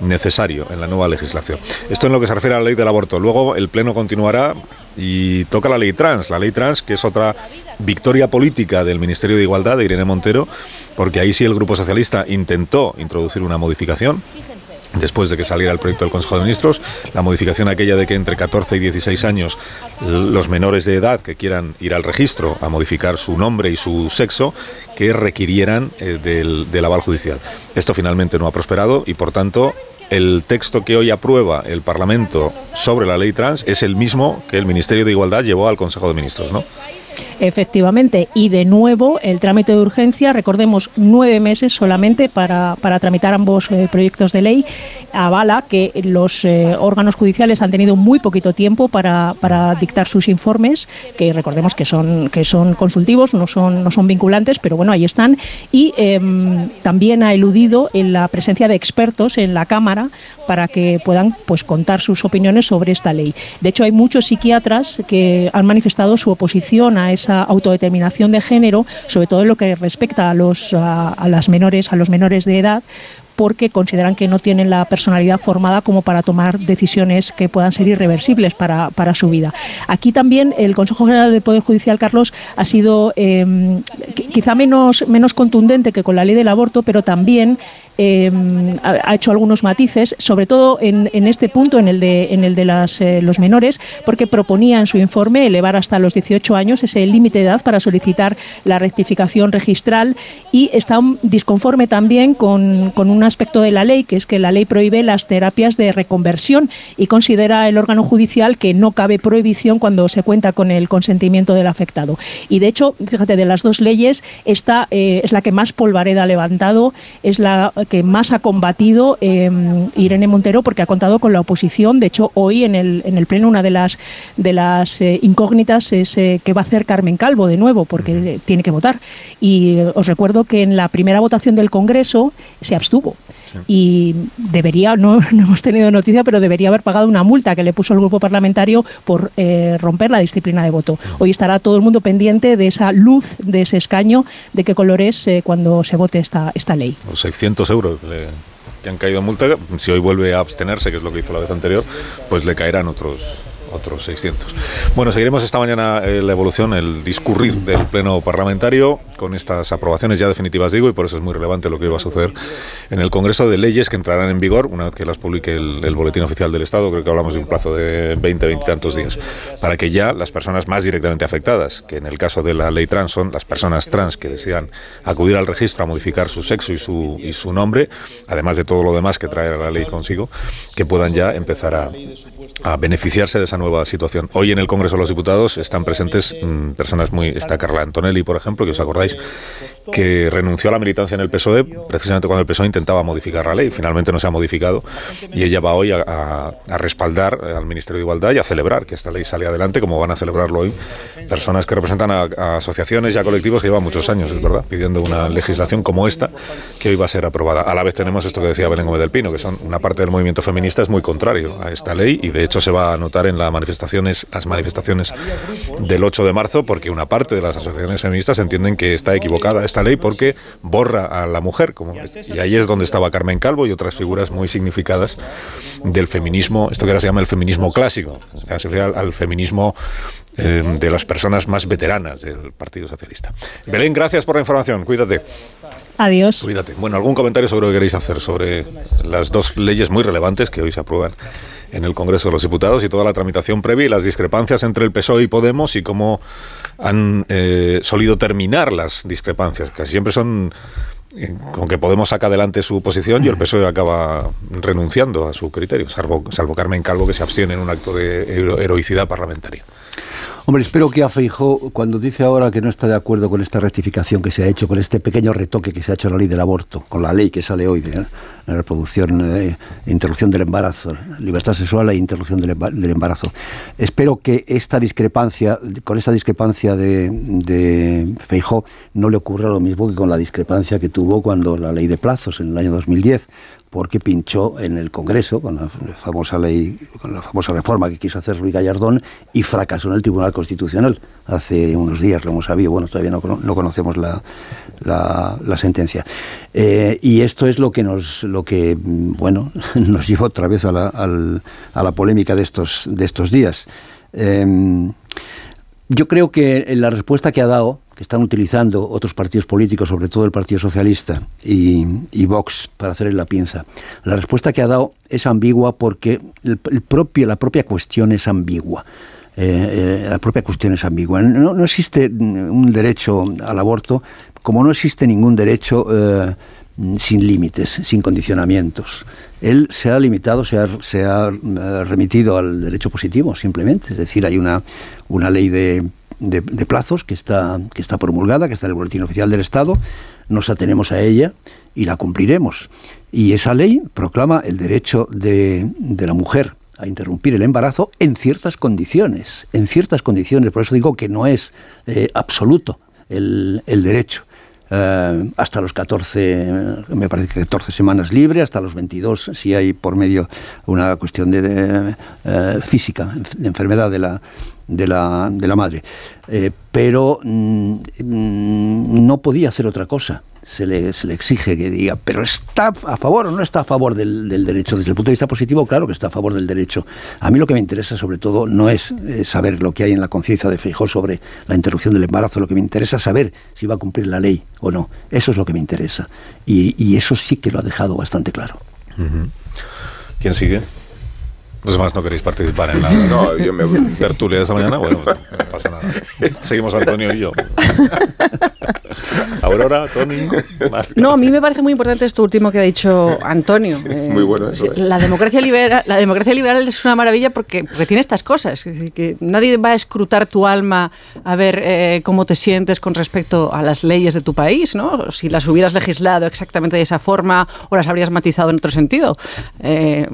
necesario en la nueva legislación. Esto en lo que se refiere a la ley del aborto. Luego el Pleno continuará y toca la ley trans, la ley trans que es otra victoria política del Ministerio de Igualdad de Irene Montero, porque ahí sí el Grupo Socialista intentó introducir una modificación después de que saliera el proyecto del Consejo de Ministros, la modificación aquella de que entre 14 y 16 años los menores de edad que quieran ir al registro a modificar su nombre y su sexo, que requirieran eh, del, del aval judicial. Esto finalmente no ha prosperado y por tanto el texto que hoy aprueba el Parlamento sobre la ley trans es el mismo que el Ministerio de Igualdad llevó al Consejo de Ministros, ¿no? Efectivamente, y de nuevo el trámite de urgencia, recordemos, nueve meses solamente para, para tramitar ambos eh, proyectos de ley, avala que los eh, órganos judiciales han tenido muy poquito tiempo para, para, dictar sus informes, que recordemos que son, que son consultivos, no son, no son vinculantes, pero bueno, ahí están, y eh, también ha eludido en la presencia de expertos en la Cámara para que puedan pues, contar sus opiniones sobre esta ley. De hecho, hay muchos psiquiatras que han manifestado su oposición a esa autodeterminación de género, sobre todo en lo que respecta a los a, las menores, a los menores de edad, porque consideran que no tienen la personalidad formada como para tomar decisiones que puedan ser irreversibles para, para su vida. Aquí también el Consejo General del Poder Judicial, Carlos, ha sido eh, quizá menos, menos contundente que con la ley del aborto, pero también eh, ha hecho algunos matices, sobre todo en, este punto, en el de, eh, los menores, porque proponía en su informe elevar hasta los 18 años ese límite de edad para solicitar la rectificación registral y está disconforme también con, con, un aspecto de la ley, que es que la ley prohíbe las terapias de reconversión y considera el órgano judicial que no cabe prohibición cuando se cuenta con el consentimiento del afectado. Y de hecho, fíjate, de las dos leyes, esta eh, es la que más polvareda ha levantado, es la que más ha combatido eh, Irene Montero porque ha contado con la oposición. De hecho, hoy en el, en el Pleno una de las, de las eh, incógnitas es eh, qué va a hacer Carmen Calvo de nuevo, porque tiene que votar. Y os recuerdo que en la primera votación del Congreso se abstuvo. Sí. Y debería, no, no, hemos tenido noticia, pero debería haber pagado una multa que le puso el grupo parlamentario por eh, romper la disciplina de voto. Hoy estará todo el mundo pendiente de esa luz, de ese escaño, de qué color es eh, cuando se vote esta, esta ley. Los 600 euros le, que han caído en multa, si hoy vuelve a abstenerse, que es lo que hizo la vez anterior, pues le caerán otros otros 600. Bueno, seguiremos esta mañana eh, la evolución, el discurrir del Pleno Parlamentario con estas aprobaciones ya definitivas, digo, y por eso es muy relevante lo que va a suceder en el Congreso de Leyes que entrarán en vigor una vez que las publique el, el Boletín Oficial del Estado. Creo que hablamos de un plazo de 20, 20 y tantos días, para que ya las personas más directamente afectadas, que en el caso de la ley trans son las personas trans que desean acudir al registro a modificar su sexo y su, y su nombre, además de todo lo demás que trae la ley consigo, que puedan ya empezar a, a beneficiarse de esa nueva situación. Hoy en el Congreso de los Diputados están presentes mmm, personas muy... Está Carla Antonelli, por ejemplo, que os acordáis, que renunció a la militancia en el PSOE precisamente cuando el PSOE intentaba modificar la ley. Finalmente no se ha modificado y ella va hoy a, a, a respaldar al Ministerio de Igualdad y a celebrar que esta ley sale adelante, como van a celebrarlo hoy personas que representan a, a asociaciones y a colectivos que llevan muchos años, es verdad, pidiendo una legislación como esta que hoy va a ser aprobada. A la vez tenemos esto que decía Belén Gómez del Pino, que son una parte del movimiento feminista es muy contrario a esta ley y de hecho se va a notar en las manifestaciones, las manifestaciones del 8 de marzo, porque una parte de las asociaciones feministas entienden que está equivocada esta ley porque borra a la mujer. Como, y ahí es donde estaba Carmen Calvo y otras figuras muy significadas del feminismo, esto que ahora se llama el feminismo clásico, al feminismo eh, de las personas más veteranas del Partido Socialista. Belén, gracias por la información, cuídate. Adiós. Cuídate. Bueno, ¿algún comentario sobre lo que queréis hacer sobre las dos leyes muy relevantes que hoy se aprueban en el Congreso de los Diputados y toda la tramitación previa y las discrepancias entre el PSOE y Podemos y cómo han eh, solido terminar las discrepancias? Casi siempre son eh, con que Podemos saca adelante su posición y el PSOE acaba renunciando a su criterio, salvo, salvo Carmen Calvo que se abstiene en un acto de hero heroicidad parlamentaria. Hombre, espero que a Feijó, cuando dice ahora que no está de acuerdo con esta rectificación que se ha hecho, con este pequeño retoque que se ha hecho a la ley del aborto, con la ley que sale hoy de, la reproducción, eh, interrupción del embarazo, libertad sexual e interrupción del, del, embarazo. Espero que esta discrepancia, con esta discrepancia de, de Feijó, no le ocurra lo mismo que con la discrepancia que tuvo cuando la ley de plazos en el año 2010 porque pinchó en el Congreso con la famosa ley, con la famosa reforma que quiso hacer Luis Gallardón y fracasó en el Tribunal Constitucional. Hace unos días lo hemos sabido, bueno, todavía no, no conocemos la, la, la sentencia. Eh, y esto es lo que nos, lo que, bueno, nos llevó otra vez a la, polémica de estos, de estos días. Eh, yo creo que la respuesta que ha dado que están utilizando otros partidos políticos, sobre todo el Partido Socialista y, Vox, para hacerle la pinza. La respuesta que ha dado es ambigua porque la propia cuestión es ambigua. Eh, eh, la propia cuestión es ambigua. No, existe un derecho al aborto como no existe ningún derecho eh, sin límites, sin condicionamientos. Él se ha limitado, se ha, remitido al derecho positivo, simplemente. Es decir, hay una ley de de, plazos que está, que está promulgada, que está en el Boletín Oficial del Estado, nos atenemos a ella y la cumpliremos. Y esa ley proclama el derecho de, de la mujer a interrumpir el embarazo en ciertas condiciones, en ciertas condiciones. Por eso digo que no es eh, absoluto el, el derecho. Uh, hasta los 14, me parece que 14 semanas libre, hasta los 22, si hay por medio una cuestión de, uh, física, de enfermedad de la, de la, de la madre. Eh, pero mm, no podía hacer otra cosa. Se le, se le, exige que diga, pero ¿está a favor o no está a favor del, del, derecho? Desde el punto de vista positivo, claro que está a favor del derecho. A mí lo que me interesa sobre todo no es eh, saber lo que hay en la conciencia de Feijó sobre la interrupción del embarazo, lo que me interesa es saber si va a cumplir la ley o no. Eso es lo que me interesa. Y, y eso sí que lo ha dejado bastante claro. ¿Quién sigue? Los demás no queréis participar en la no, yo me... tertulia de esta mañana. Bueno, no pasa nada. Seguimos Antonio y yo. Aurora, Tony. No, a mí me parece muy importante esto último que ha dicho Antonio. Sí, eh, muy bueno eso. Eh. La democracia liberal, la democracia liberal es una maravilla porque, porque tiene estas cosas. Es decir, que nadie va a escrutar tu alma a ver eh, cómo te sientes con respecto a las leyes de tu país, ¿no? Si las hubieras legislado exactamente de esa forma o las habrías matizado en otro sentido. Eh,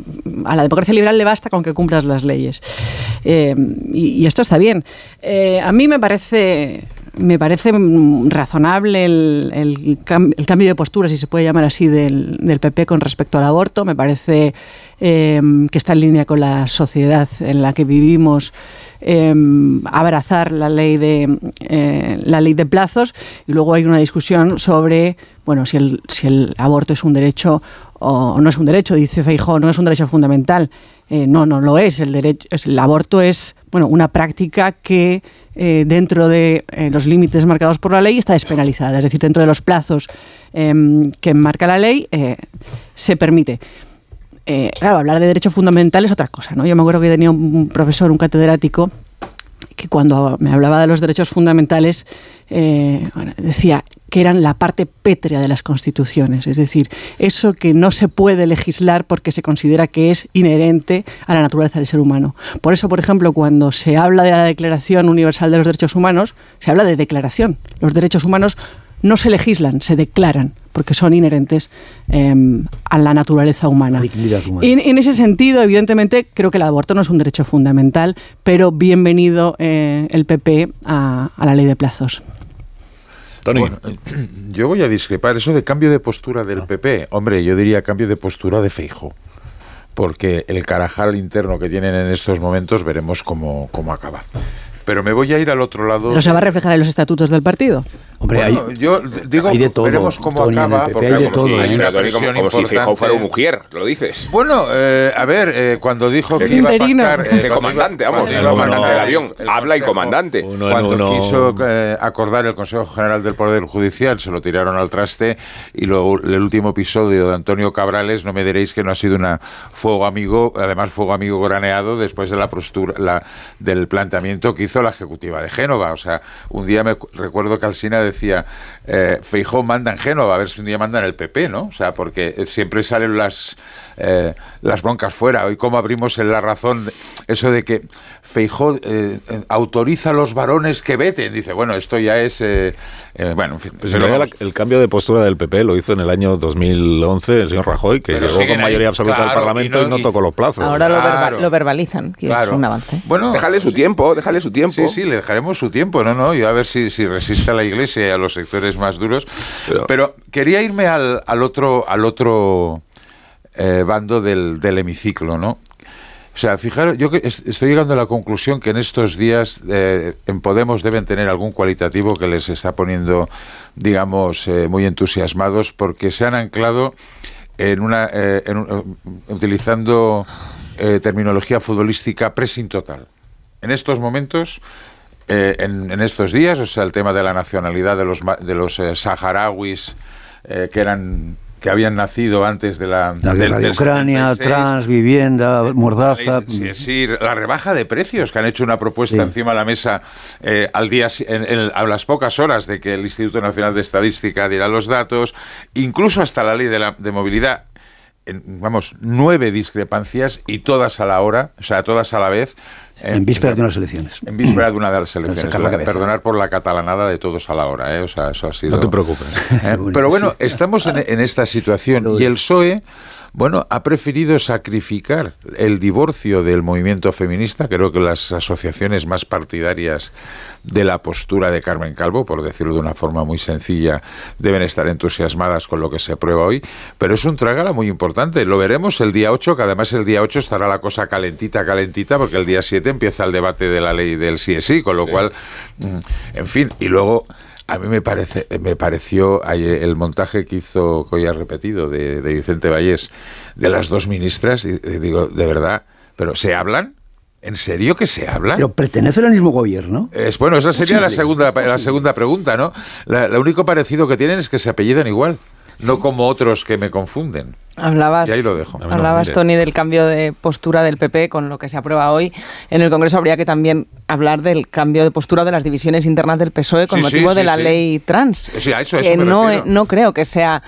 a la democracia liberal le basta con que cumplas las leyes. y, y, esto está bien. a mí me parece me parece razonable el, el, cam el, cambio de postura, si se puede llamar así, del, PP con respecto al aborto. Me parece eh, que está en línea con la sociedad en la que vivimos. Eh, abrazar la ley de eh, la ley de plazos y luego hay una discusión sobre bueno si el, si el aborto es un derecho o no es un derecho dice Feijó no es un derecho fundamental eh, no, no lo es. El, derecho, el aborto es bueno, una práctica que eh, dentro de eh, los límites marcados por la ley está despenalizada. Es decir, dentro de los plazos em, que marca la ley se permite. claro, hablar de derecho fundamental es otra cosa. ¿no? Yo me acuerdo que tenía un profesor, un catedrático, que cuando me hablaba de los derechos fundamentales decía que eran la parte pétrea de las constituciones, es decir, eso que no se puede legislar porque se considera que es inherente a la naturaleza del ser humano. Por eso, por ejemplo, cuando se habla de la Declaración Universal de los Derechos Humanos, se habla de declaración. Los derechos humanos no se legislan, se declaran, porque son inherentes em, a la naturaleza humana. Y en, ese sentido, evidentemente, creo que el aborto no es un derecho fundamental, pero bienvenido eh, el PP a la ley de plazos. Bueno, yo voy a discrepar. Eso de cambio de postura del PP, hombre, yo diría cambio de postura de Feijo. Porque el carajal interno que tienen en estos momentos veremos cómo, cómo acaba. Pero me voy a ir al otro lado. ¿Pero se va a reflejar en los estatutos del partido? Hombre, hay, yo digo, de todo, veremos cómo acaba, porque hay de todo, hay una como, como si Feijóo fuera un mujer, lo dices. Bueno, eh, a ver, eh, cuando dijo que iba a pactar... Eh, comandante, vamos, el comandante del avión, habla y comandante. cuando quiso eh, acordar el Consejo General del Poder Judicial, se lo tiraron al traste, y luego el último episodio de Antonio Cabrales, no me diréis que no ha sido una fuego amigo, además fuego amigo graneado, después de la postura, la, del planteamiento que hizo la Ejecutiva de Génova. O sea, un día me recuerdo que Alsina decía, eh, Feijó manda en Génova, a ver si un día manda en el PP, ¿no? O sea, porque siempre salen las, eh, las broncas fuera. Hoy cómo abrimos en la razón eso de que Feijó eh, autoriza a los varones que veten. Dice, bueno, esto ya es... bueno, en fin. Pues el cambio de postura del PP lo hizo en el año 2011 el señor Rajoy, que llegó con mayoría absoluta del Parlamento y no, tocó los plazos. Ahora lo, verbalizan, que es un avance. Bueno, déjale su tiempo, déjale su tiempo. Sí, sí, le dejaremos su tiempo, no, no, y a ver si, si resiste a la Iglesia y a los sectores más duros. Pero, quería irme al, al otro, al otro eh, bando del, del hemiciclo, ¿no? O sea, fijaros, yo estoy llegando a la conclusión que en estos días eh, en Podemos deben tener algún cualitativo que les está poniendo, digamos, eh, muy entusiasmados porque se han anclado en una, utilizando terminología futbolística pressing total. En estos momentos en, estos días, o sea, el tema de la nacionalidad de los, de los eh, saharauis que eran que habían nacido antes de la, la guerra de Ucrania, trans, vivienda, mordaza. Sí, sí, la rebaja de precios, que han hecho una propuesta encima de la mesa al día, a las pocas horas de que el Instituto Nacional de Estadística diera los datos, incluso hasta la ley de, la, de movilidad vamos, nueve discrepancias y todas a la hora, o sea, todas a la vez. En, víspera de unas elecciones. En víspera de una de las elecciones. Perdonar por la catalanada de todos a la hora, ¿eh? O sea, eso ha sido... No te preocupes. ¿Eh? Pero bueno, estamos en, en esta situación y el PSOE bueno, ha preferido sacrificar el divorcio del movimiento feminista. Creo que las asociaciones más partidarias de la postura de Carmen Calvo, por decirlo de una forma muy sencilla, deben estar entusiasmadas con lo que se prueba hoy. Pero es un trágala muy importante. Lo veremos el día 8, que además el día 8 estará la cosa calentita, calentita, porque el día 7 empieza el debate de la ley del sí es sí, con lo cual, mm, en fin, y luego a mí me parece, me pareció el montaje que hizo Coya repetido de, Vicente Vallés de las dos ministras, y, digo, de verdad, pero ¿se hablan? ¿En serio que se hablan? Pero pertenecen al mismo gobierno. Es, bueno, esa sería la segunda, la segunda pregunta, ¿no? lo único parecido que tienen es que se apellidan igual no como otros que me confunden. Hablabas, y ahí lo dejo. Hablabas, Tony, del cambio de postura del PP con lo que se aprueba hoy. En el Congreso habría que también hablar del cambio de postura de las divisiones internas del PSOE con motivo de la ley trans. eso, que no, no creo que sea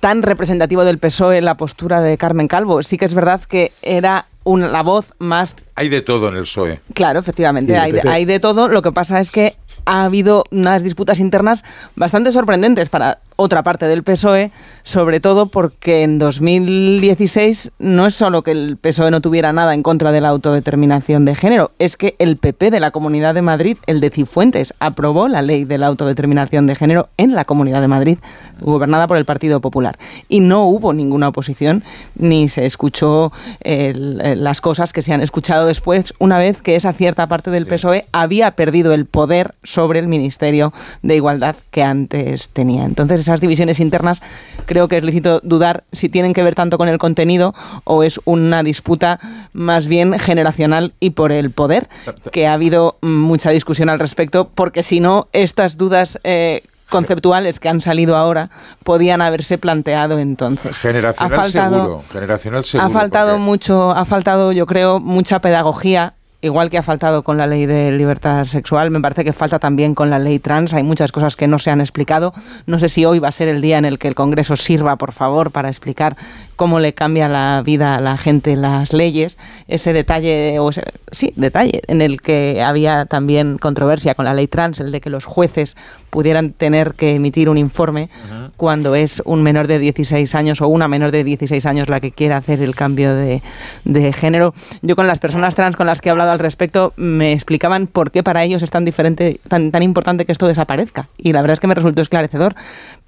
tan representativo del PSOE la postura de Carmen Calvo. Sí que es verdad que era una, la voz más... Hay de todo en el PSOE. Claro, efectivamente, hay, hay de todo. Lo que pasa es que ha habido unas disputas internas bastante sorprendentes para otra parte del PSOE, sobre todo porque en 2016 no es solo que el PSOE no tuviera nada en contra de la autodeterminación de género, es que el PP de la Comunidad de Madrid, el de Cifuentes, aprobó la ley de la autodeterminación de género en la Comunidad de Madrid, gobernada por el Partido Popular. Y no hubo ninguna oposición, ni se escuchó las cosas que se han escuchado después, una vez que esa cierta parte del PSOE había perdido el poder sobre el Ministerio de Igualdad que antes tenía. Entonces, esas divisiones internas, creo que es lícito dudar si tienen que ver tanto con el contenido o es una disputa más bien generacional y por el poder, que ha habido mucha discusión al respecto, porque si no, estas dudas... Eh, conceptuales que han salido ahora podían haberse planteado entonces. Generacional seguro, generacional seguro. Ha faltado mucho, ha faltado yo creo mucha pedagogía igual que ha faltado con la ley de libertad sexual, me parece que falta también con la ley trans. Hay muchas cosas que no se han explicado. No sé si hoy va a ser el día en el que el Congreso sirva, por favor, para explicar cómo le cambia la vida a la gente las leyes. Ese detalle, o sí, detalle, en el que había también controversia con la ley trans, el de que los jueces pudieran tener que emitir un informe cuando es un menor de 16 años o una menor de 16 años la que quiera hacer el cambio de, de género. Yo con las personas trans con las que he hablado al respecto me explicaban por qué para ellos es tan diferente, tan, tan importante que esto desaparezca. Y la verdad es que me resultó esclarecedor,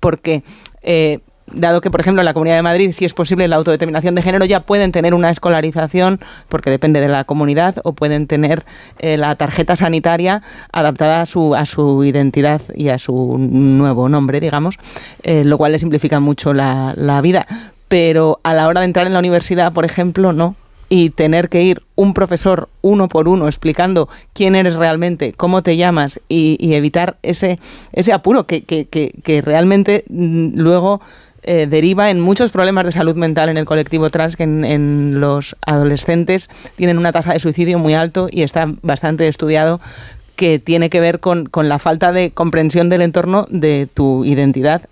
porque eh, dado que, por ejemplo, en la Comunidad de Madrid, si es posible la autodeterminación de género, ya pueden tener una escolarización, porque depende de la comunidad, o pueden tener eh, la tarjeta sanitaria adaptada a su, a su identidad y a su nuevo nombre, digamos, eh, lo cual le simplifica mucho la, la vida. Pero a la hora de entrar en la universidad, por ejemplo, no y tener que ir un profesor uno por uno explicando quién eres realmente, cómo te llamas y, evitar ese, ese apuro que, que, que, realmente mm, luego eh, deriva en muchos problemas de salud mental en el colectivo trans que en, los adolescentes tienen una tasa de suicidio muy alto y está bastante estudiado que tiene que ver con, con la falta de comprensión del entorno de tu identidad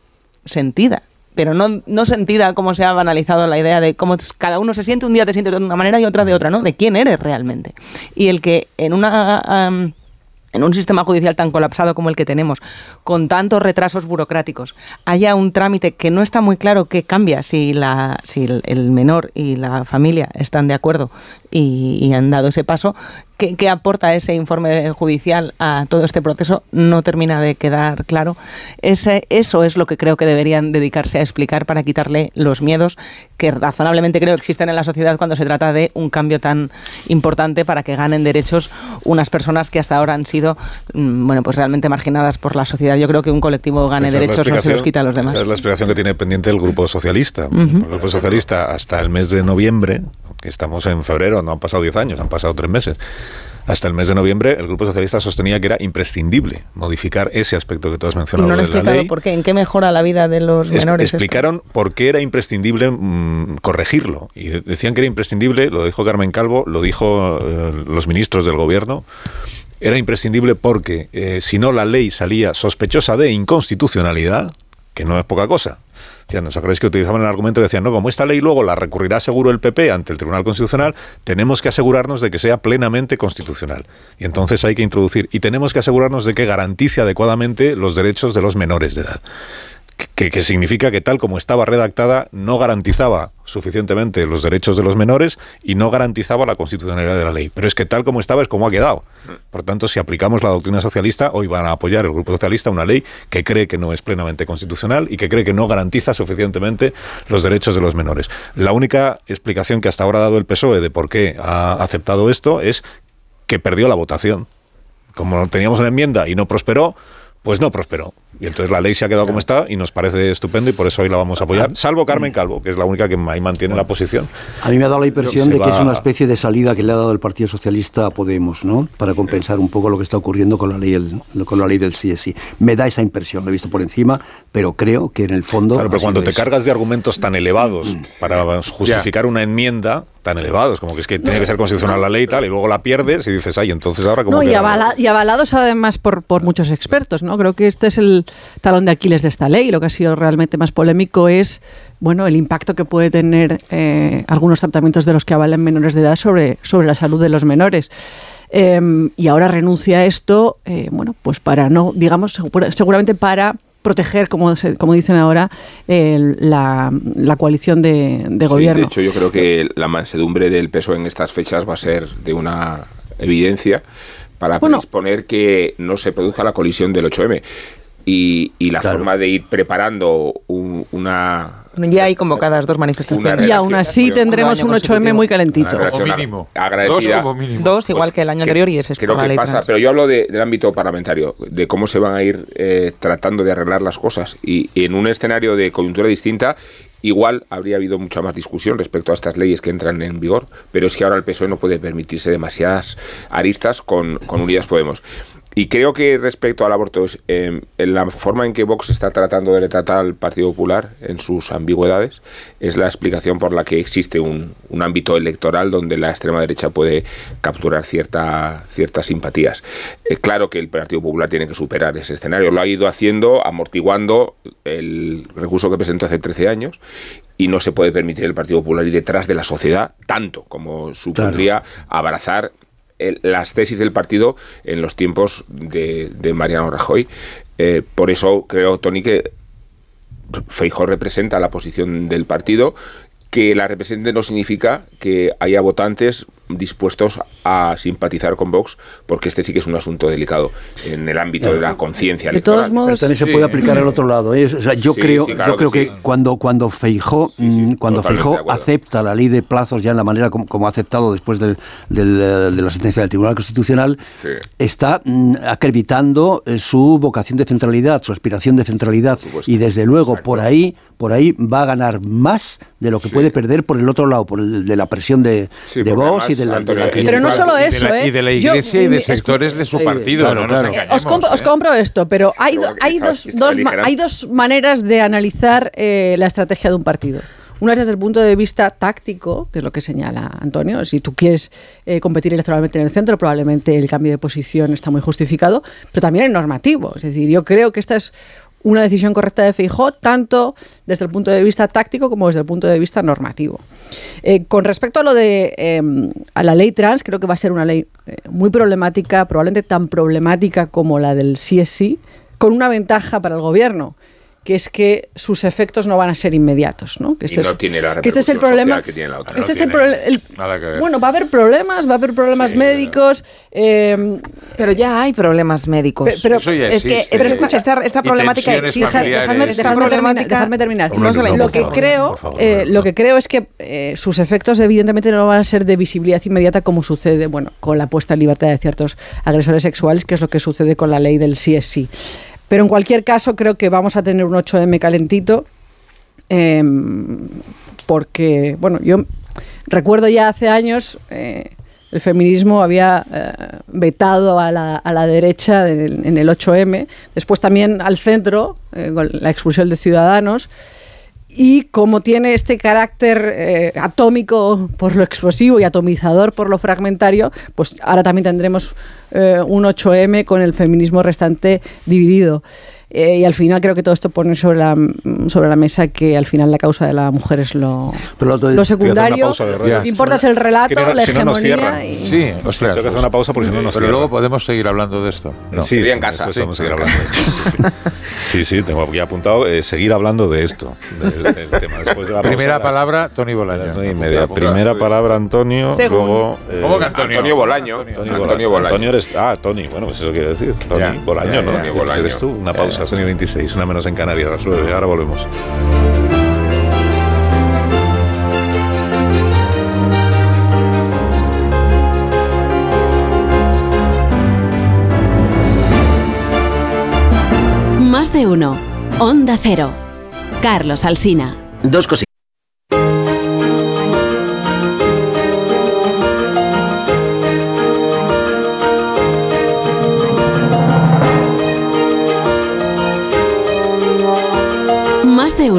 sentida pero no, no sentida como se ha banalizado la idea de cómo cada uno se siente, un día te sientes de una manera y otra de otra, ¿no? De quién eres realmente. Y el que en una en un sistema judicial tan colapsado como el que tenemos, con tantos retrasos burocráticos, haya un trámite que no está muy claro qué cambia si, la, si el menor y la familia están de acuerdo y, han dado ese paso, ¿qué, aporta ese informe judicial a todo este proceso? No termina de quedar claro. Ese, eso es lo que creo que deberían dedicarse a explicar para quitarle los miedos que razonablemente creo existen en la sociedad cuando se trata de un cambio tan importante para que ganen derechos unas personas que hasta ahora han sido mm, bueno pues realmente marginadas por la sociedad. Yo creo que un colectivo gane derechos no se los quita a los demás. Esa es la explicación que tiene pendiente el Grupo Socialista. El Grupo Socialista hasta el mes de noviembre, estamos en febrero, no han pasado 10 años, han pasado 3 meses. Hasta el mes de noviembre, el Grupo Socialista sostenía que era imprescindible modificar ese aspecto que tú has mencionado no de la ley. ¿Por qué? ¿En qué mejora la vida de los menores? explicaron por qué era imprescindible mm, corregirlo. Y decían que era imprescindible, lo dijo Carmen Calvo, lo dijo eh, los ministros del Gobierno, era imprescindible porque eh, si no la ley salía sospechosa de inconstitucionalidad, que no es poca cosa, ¿os acordáis que utilizaban el argumento que decían, no, como esta ley luego la recurrirá seguro el PP ante el Tribunal Constitucional, tenemos que asegurarnos de que sea plenamente constitucional. Y entonces hay que introducir, y tenemos que asegurarnos de que garantice adecuadamente los derechos de los menores de edad que, significa que tal como estaba redactada no garantizaba suficientemente los derechos de los menores y no garantizaba la constitucionalidad de la ley. Pero es que tal como estaba es como ha quedado. Por tanto, si aplicamos la doctrina socialista, hoy van a apoyar el Grupo Socialista una ley que cree que no es plenamente constitucional y que cree que no garantiza suficientemente los derechos de los menores. La única explicación que hasta ahora ha dado el PSOE de por qué ha aceptado esto es que perdió la votación. Como teníamos una enmienda y no prosperó, pues no prosperó. Y entonces la ley se ha quedado como está y nos parece estupendo y por eso hoy la vamos a apoyar, salvo Carmen Calvo, que es la única que ahí mantiene la posición. A mí me ha dado la impresión de que es una especie de salida que le ha dado el Partido Socialista a Podemos, ¿no? Para compensar un poco lo que está ocurriendo con la ley, con la ley del CSI. Me da esa impresión, lo he visto por encima, pero creo que en el fondo... Claro, pero cuando te cargas de argumentos tan elevados mm. para justificar una enmienda tan elevados, como que es que tiene que ser constitucional la ley y tal, y luego la pierdes y dices, ay, entonces ahora como... No, y, y, avalados además por, por muchos expertos, ¿no? Creo que este es el talón de Aquiles de esta ley. Lo que ha sido realmente más polémico es bueno, el impacto que puede tener eh, algunos tratamientos de los que avalen menores de edad sobre, sobre la salud de los menores. Em, y ahora renuncia a esto, eh, bueno, pues para no, digamos, seguramente para proteger, como, como dicen ahora, la, coalición de, gobierno. de hecho, yo creo que la mansedumbre del peso en estas fechas va a ser de una evidencia para exponer que no se produzca la colisión del 8M y, la forma de ir preparando una Ya hay convocadas dos manifestaciones. Y aún así tendremos un 8M muy calentito. O mínimo. Agradecida. Dos como mínimo. Dos, igual Pues que el año que- anterior, y ese es Creo que ley pasa, trans. pero yo hablo de- del ámbito parlamentario, de cómo se van a ir eh, tratando de arreglar las cosas. Y, y en un escenario de coyuntura distinta, igual habría habido mucha más discusión respecto a estas leyes que entran en vigor, pero es que ahora el PSOE no puede permitirse demasiadas aristas con, con Unidas Podemos. Y creo que respecto al aborto, es, eh, en la forma en que Vox está tratando de retratar al Partido Popular en sus ambigüedades es la explicación por la que existe un, un ámbito electoral donde la extrema derecha puede capturar cierta, ciertas simpatías. Eh, claro que el Partido Popular tiene que superar ese escenario. Lo ha ido haciendo amortiguando el recurso que presentó hace 13 años y no se puede permitir el Partido Popular ir detrás de la sociedad tanto como supondría abrazar el- las tesis del partido en los tiempos de, de Mariano Rajoy. Eh, por eso creo, Tony, que Feijó representa la posición del partido. Que la represente no significa que haya votantes dispuestos a simpatizar con Vox, porque este sí que es un asunto delicado en el ámbito de la conciencia De todos modos- Pero también se puede aplicar al otro lado. ¿eh? O sea, yo Sí, creo, sí, claro yo creo que cuando, cuando Feijó, mm, cuando Feijó acepta la ley de plazos ya en la manera como, como ha aceptado después del- del, eh, de la sentencia del Tribunal Constitucional, Sí. está mm, acreditando eh, su vocación de centralidad, su aspiración de centralidad. Y desde luego, Exacto. por ahí, por ahí va a ganar más de lo que Sí. puede perder por el otro lado, por el de la presión de, Sí, de Vox y además, de la, de Antonio, la es- Pero no crítica. solo Y de eso, la- ¿eh? Y de la Yo- iglesia y mi- de sectores de su partido, claro, no nos claro. engañemos, Os, compro, os ¿eh? compro esto, pero hay, do- hay, está- dos, está dos, ma- aligerando. hay dos maneras de analizar eh, la estrategia de un partido. Una es desde el punto de vista táctico, que es lo que señala Antonio. Si tú quieres eh, competir electoralmente en el centro, probablemente el cambio de posición está muy justificado, pero también el normativo. Es decir, yo creo que esta es una decisión correcta de Feijó, tanto desde el punto de vista táctico como desde el punto de vista normativo. Eh, con respecto a lo de eh, a la ley trans, creo que va a ser una ley eh, muy problemática, probablemente tan problemática como la del CSI, con una ventaja para el gobierno que es que sus efectos no van a ser inmediatos, ¿no? Que Y no es, tiene la que este es el problema. que tiene la otra. Este No es el el- bueno, va a haber problemas, va a haber problemas Sí, médicos. eh, Pero ya hay problemas médicos. Pe- pero- Eso ya es que, es existe. que esta, problemática existe. Dejadme, terminar, problemática dejadme terminar. no se la lo que creo, favor, eh, no. lo que creo es que eh, sus efectos evidentemente no van a ser de visibilidad inmediata como sucede, bueno, con la puesta en libertad de ciertos agresores sexuales, que es lo que sucede con la ley del sí es sí. Pero en cualquier caso creo que vamos a tener un 8M calentito, eh, porque, bueno, yo recuerdo ya hace años eh, el feminismo había eh, vetado a la, a la derecha en el, en el 8M, después también al centro, eh, con la expulsión de Ciudadanos. Y como tiene este carácter eh, atómico por lo explosivo y atomizador por lo fragmentario, pues ahora también tendremos eh, un 8M con el feminismo restante dividido. Eh, y al final creo que todo esto pone sobre la, sobre la mesa que al final la causa de la mujer es lo, Pero lo lo secundario. Lo que importa es el relato, Es que la si no nos hegemonía. y- Sí, ostras. Tengo que hacer una pausa porque si no nos Pero cierran. luego podemos seguir hablando de esto. No. Sí, en casa. Sí, vamos a seguir hablando de esto. Sí, sí, sí, tengo aquí apuntado eh, seguir hablando de esto, del, del tema. Después de la pausa, Primera palabra, Tony Bolaño. y media. Primera palabra, Antonio. Según. Luego. eh, ¿Cómo que Antonio? Antonio Bolaño. Antonio, Antonio Bolaño. Bolaño. eres. Ah, Tony. Bueno, pues eso quiere decir. Tony Bolaño, ¿no? Eres Bolaño. Eres tú. Una pausa, Sony 26, una menos en Canarias, las nueve. Ahora volvemos. Más de uno. Onda Cero. Carlos Alsina. Dos cositas.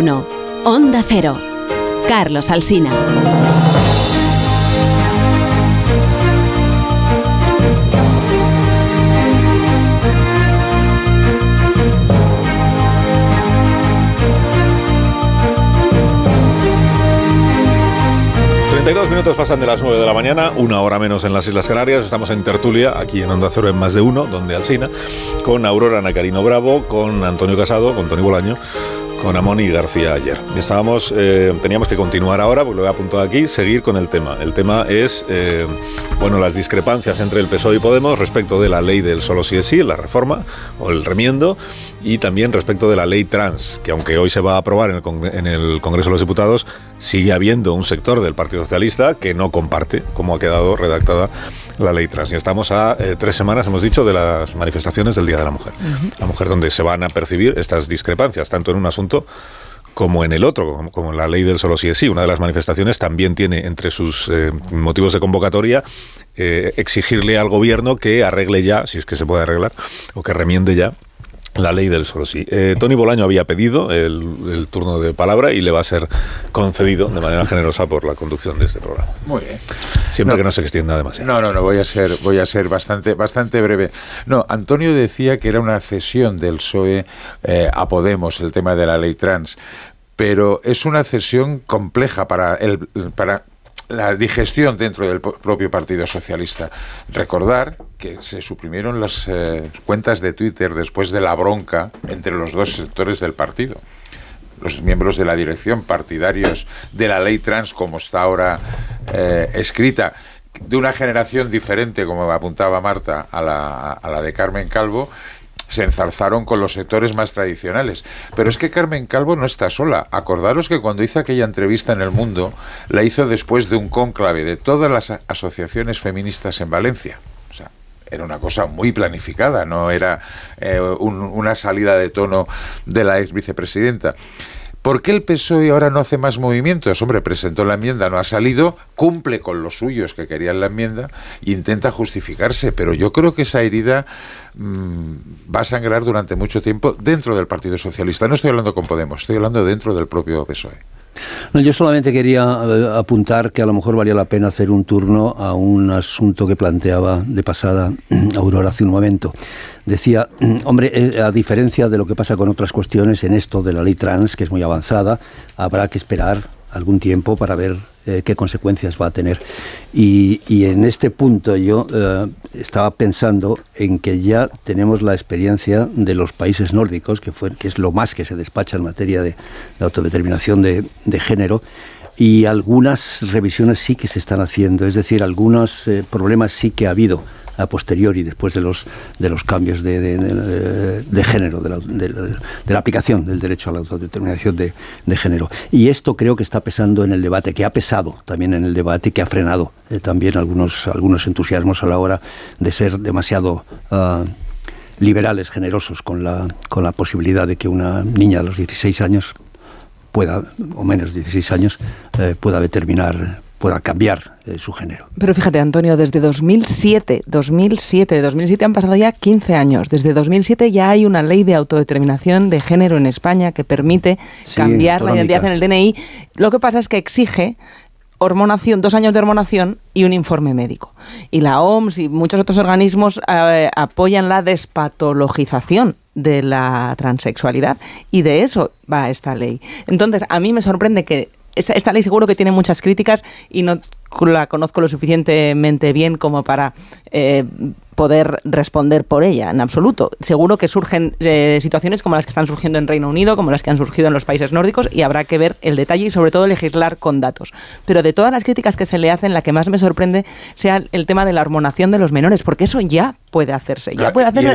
Onda Cero. Carlos Alsina. 32 minutos pasan de las 9 de la mañana, una hora menos en las Islas Canarias. Estamos en tertulia, aquí en Onda Cero en más de uno, donde Alsina, con Aurora Nacarino Bravo, con Antonio Casado, con Tony Bolaño, con Amoni García ayer. Estábamos, eh, teníamos que continuar ahora, porque lo he apuntado aquí, seguir con el tema. El tema es, eh, bueno, las discrepancias entre el PSOE y Podemos respecto de la ley del solo sí es sí, la reforma o el remiendo, y también respecto de la ley trans, que aunque hoy se va a aprobar en el, en el Congreso de los Diputados, sigue habiendo un sector del Partido Socialista que no comparte cómo ha quedado redactada la ley trans. Y estamos a eh, tres semanas, hemos dicho, de las manifestaciones del Día de la Mujer. La mujer donde se van a percibir estas discrepancias, tanto en un asunto como en el otro, como, en la ley del solo sí es sí. Una de las manifestaciones también tiene entre sus eh, motivos de convocatoria eh, exigirle al gobierno que arregle ya, si es que se puede arreglar, o que remiende ya la ley del solo sí. Eh, Tony Bolaño había pedido el, turno de palabra y le va a ser concedido de manera generosa por la conducción de este programa. Muy bien. Siempre que no se extienda demasiado. No, no, no, voy a ser, voy a ser bastante, bastante breve. No, Antonio decía que era una cesión del PSOE eh, a Podemos el tema de la ley trans, pero es una cesión compleja para el, para la digestión dentro del propio Partido Socialista. Recordar que se suprimieron las eh, cuentas de Twitter después de la bronca entre los dos sectores del partido. Los miembros de la dirección, partidarios de la ley trans como está ahora eh, escrita, de una generación diferente, como apuntaba Marta, a la, a la de Carmen Calvo, se enzarzaron con los sectores más tradicionales. Pero es que Carmen Calvo no está sola. Acordaros que cuando hizo aquella entrevista en El Mundo, la hizo después de un cónclave de todas las asociaciones feministas en Valencia. O sea, era una cosa muy planificada, no era eh, una salida de tono de la ex vicepresidenta. ¿Por qué el PSOE ahora no hace más movimientos? Hombre, presentó la enmienda, no ha salido, cumple con los suyos que querían la enmienda e intenta justificarse, pero yo creo que esa herida mm, va a sangrar durante mucho tiempo dentro del Partido Socialista. No estoy hablando con Podemos, estoy hablando dentro del propio PSOE. No, yo solamente quería eh, apuntar que a lo mejor valía la pena hacer un turno a un asunto que planteaba de pasada Aurora hace un momento. Decía, hombre, eh, a diferencia de lo que pasa con otras cuestiones en esto de la ley trans, que es muy avanzada, habrá que esperar algún tiempo para ver eh, qué consecuencias va a tener. Y, en este punto yo eh, estaba pensando en que ya tenemos la experiencia de los países nórdicos, que, fue, que es lo más que se despacha en materia de, autodeterminación de, de, género, y algunas revisiones sí que se están haciendo, es decir, algunos problemas sí que ha habido a posteriori, después de los, de los cambios de, de, género, de la, de la, aplicación del derecho a la autodeterminación de, género. Y esto creo que está pesando en el debate, que ha pesado también en el debate que ha frenado eh, también algunos, algunos entusiasmos a la hora de ser demasiado... Ah, liberales, generosos con la, con la posibilidad de que una niña de los 16 años pueda, o menos de 16 años, eh, pueda determinar pueda cambiar eh, su género. Pero fíjate, Antonio, desde 2007, 2007, 2007 han pasado ya 15 años. Desde 2007 ya hay una ley de autodeterminación de género en España que permite cambiar la identidad en el DNI. Lo que pasa es que exige hormonación, dos años de hormonación y un informe médico. Y la OMS y muchos otros organismos eh, apoyan la despatologización de la transexualidad y de eso va esta ley. Entonces, a mí me sorprende que esta, ley seguro que tiene muchas críticas y no la conozco lo suficientemente bien como para eh, poder responder por ella, en absoluto. Seguro que surgen eh, situaciones como las que están surgiendo en Reino Unido, como las que han surgido en los países nórdicos, y habrá que ver el detalle y sobre todo legislar con datos. Pero de todas las críticas que se le hacen, la que más me sorprende sea el tema de la hormonación de los menores, porque eso ya puede hacerse. Ya puede hacerse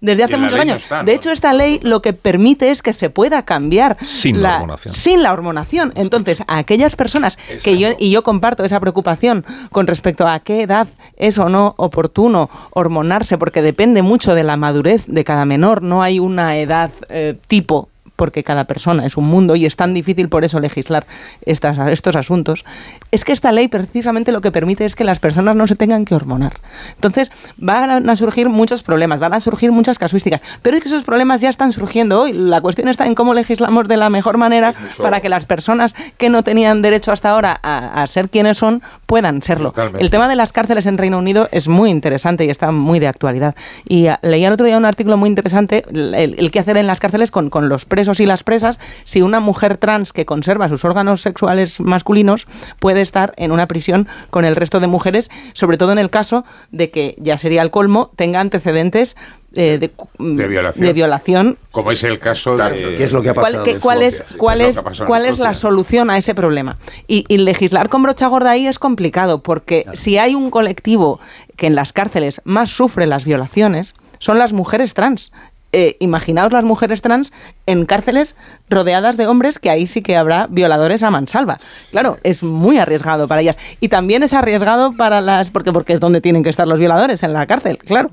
desde hace muchos años. De hecho, esta ley lo que permite es que se pueda cambiar sin la, hormonación. Sin la hormonación. Entonces, a aquellas personas que yo, y yo comparto esa preocupación con respecto a qué edad es o no oportuno hormonarse, porque depende mucho de la madurez de cada menor, no hay una edad eh, tipo porque cada persona es un mundo y es tan difícil por eso legislar estas, estos asuntos, es que esta ley precisamente lo que permite es que las personas no se tengan que hormonar. Entonces van a surgir muchos problemas, van a surgir muchas casuísticas, pero es que esos problemas ya están surgiendo hoy. La cuestión está en cómo legislamos de la mejor manera para que las personas que no tenían derecho hasta ahora a, ser quienes son puedan serlo. El tema de las cárceles en Reino Unido es muy interesante y está muy de actualidad. Y ah, leía el otro día un artículo muy interesante, el, el qué hacer en las cárceles con, con los presos y las presas si una mujer trans que conserva sus órganos sexuales masculinos puede estar en una prisión con el resto de mujeres, sobre todo en el caso de que, ya sería el colmo, tenga antecedentes eh, de, violación. Como es el caso de... ¿Qué es lo que ha pasado? ¿Cuál, es, cuál es, cuál es la solución a ese problema? Y, legislar con brocha gorda ahí es complicado, porque si hay un colectivo que en las cárceles más sufre las violaciones, son las mujeres trans eh, imaginaos las mujeres trans en cárceles rodeadas de hombres que ahí sí que habrá violadores a mansalva. Claro, es muy arriesgado para ellas. Y también es arriesgado para las... porque, porque es donde tienen que estar los violadores, en la cárcel, claro.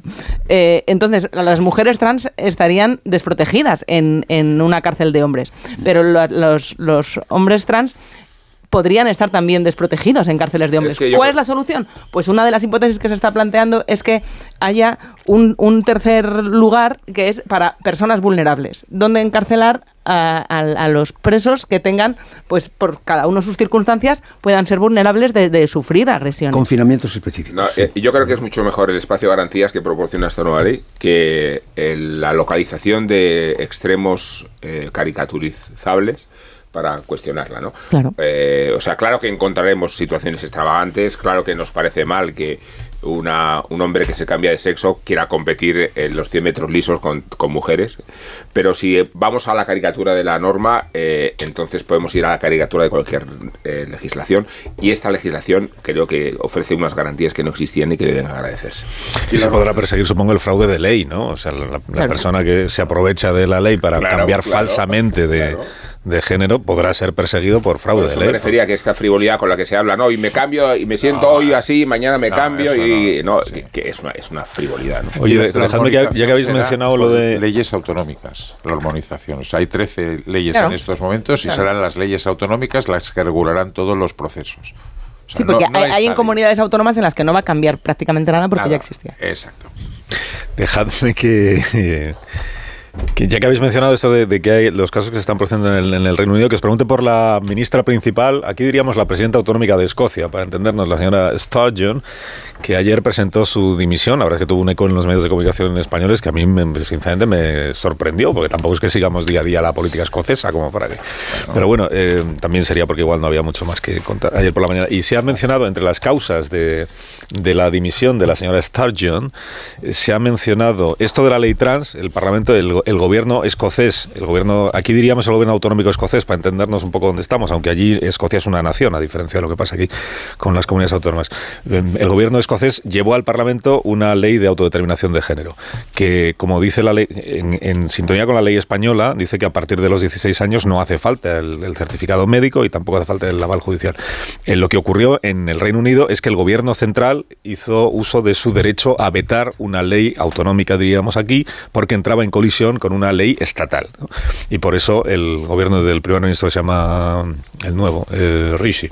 Eh, entonces, las mujeres trans estarían desprotegidas en, en una cárcel de hombres. Pero los, los hombres trans podrían estar también desprotegidos en cárceles de hombres. ¿Cuál es la solución? Pues una de las hipótesis que se está planteando es que haya un, un tercer lugar que es para personas vulnerables, donde encarcelar a, los presos que tengan, pues por cada uno sus circunstancias, puedan ser vulnerables de, sufrir agresiones. Confinamientos específicos. Eh, yo creo que es mucho mejor el espacio de garantías que proporciona esta nueva ley que la localización de extremos eh, caricaturizables para cuestionarla, ¿no? Claro. Eh, o sea, claro que encontraremos situaciones extravagantes, claro que nos parece mal que una, un hombre que se cambia de sexo quiera competir en los 100 metros lisos con, mujeres, pero si vamos a la caricatura de la norma, eh, entonces podemos ir a la caricatura de cualquier eh, legislación y esta legislación creo que ofrece unas garantías que no existían y que deben agradecerse. Y se podrá perseguir, supongo, el fraude de ley, ¿no? O sea, la, persona que se aprovecha de la ley para cambiar falsamente de de género podrá ser perseguido por fraude de ley. me refería a que esta frivolidad con la que se habla, no, y me cambio, y me siento hoy así, mañana me cambio, y no, que, es, una, es una frivolidad. Oye, dejadme que, ya que habéis mencionado lo de... Leyes autonómicas, la armonización. O sea, hay 13 leyes en estos momentos y serán las leyes autonómicas las que regularán todos los procesos. sí, porque hay, en comunidades autónomas en las que no va a cambiar prácticamente nada porque ya existía. Exacto. Dejadme que ya que habéis mencionado esto de, que hay los casos que se están produciendo en el, Reino Unido, que os pregunte por la ministra principal, aquí diríamos la presidenta autonómica de Escocia, para entendernos, la señora Sturgeon, que ayer presentó su dimisión, la verdad es que tuvo un eco en los medios de comunicación españoles que a mí, sinceramente, me sorprendió, porque tampoco es que sigamos día a día la política escocesa, como para que... Pero bueno, eh, también sería porque igual no había mucho más que contar. Ayer por la mañana. Y se ha mencionado entre las causas de, de la dimisión de la señora Sturgeon, eh, se ha mencionado esto de la ley trans, el Parlamento, el, el gobierno escocés, el gobierno, aquí diríamos el gobierno autonómico escocés, para entendernos un poco dónde estamos, aunque allí Escocia es una nación, a diferencia de lo que pasa aquí con las comunidades autónomas. Em, el gobierno escocés llevó al Parlamento una ley de autodeterminación de género, que, como dice la ley, en, sintonía con la ley española, dice que a partir de los 16 años no hace falta el, certificado médico y tampoco hace falta el aval judicial. Eh, lo que ocurrió en el Reino Unido es que el gobierno central hizo uso de su derecho a vetar una ley autonómica, diríamos aquí, porque entraba en colisión con una ley estatal. Y por eso el gobierno del primer ministro se llama el nuevo, eh, Rishi,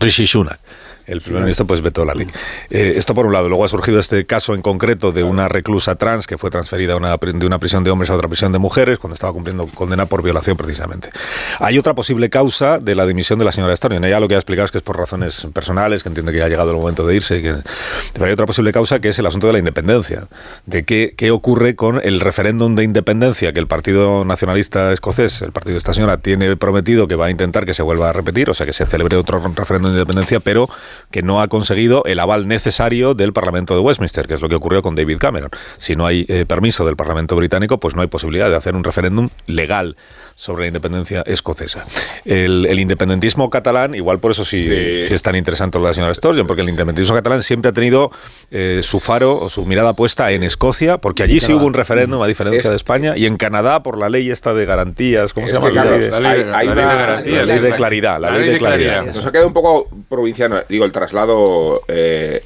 Rishi Sunak el primer ministro pues vetó la ley. Eh, esto por un lado. Luego ha surgido este caso en concreto de una reclusa trans que fue transferida de una prisión de hombres a otra prisión de mujeres cuando estaba cumpliendo condena por violación precisamente. Hay otra posible causa de la dimisión de la señora Storion. Ella lo que ha explicado es que es por razones personales, que entiende que ya ha llegado el momento de irse. Pero hay otra posible causa que es el asunto de la independencia. De qué, qué ocurre con el referéndum de independencia que el Partido Nacionalista Escocés, el partido de esta señora, tiene prometido que va a intentar que se vuelva a repetir, o sea, que se celebre otro referéndum de independencia, pero que no ha conseguido el aval necesario del Parlamento de Westminster, que es lo que ocurrió con David Cameron. Si no hay eh, permiso del Parlamento británico, pues no hay posibilidad de hacer un referéndum legal sobre la independencia escocesa. El, independentismo catalán, igual por eso sí, es tan interesante lo de la señora Sturgeon, porque el independentismo catalán siempre ha tenido eh, su faro o su mirada puesta en Escocia, porque allí sí hubo un referéndum, a diferencia de España, y en Canadá por la ley esta de garantías, ¿cómo se llama? la, ley, de, ley de claridad. La, ley de claridad. Nos ha quedado un poco provinciano, digo, el traslado eh,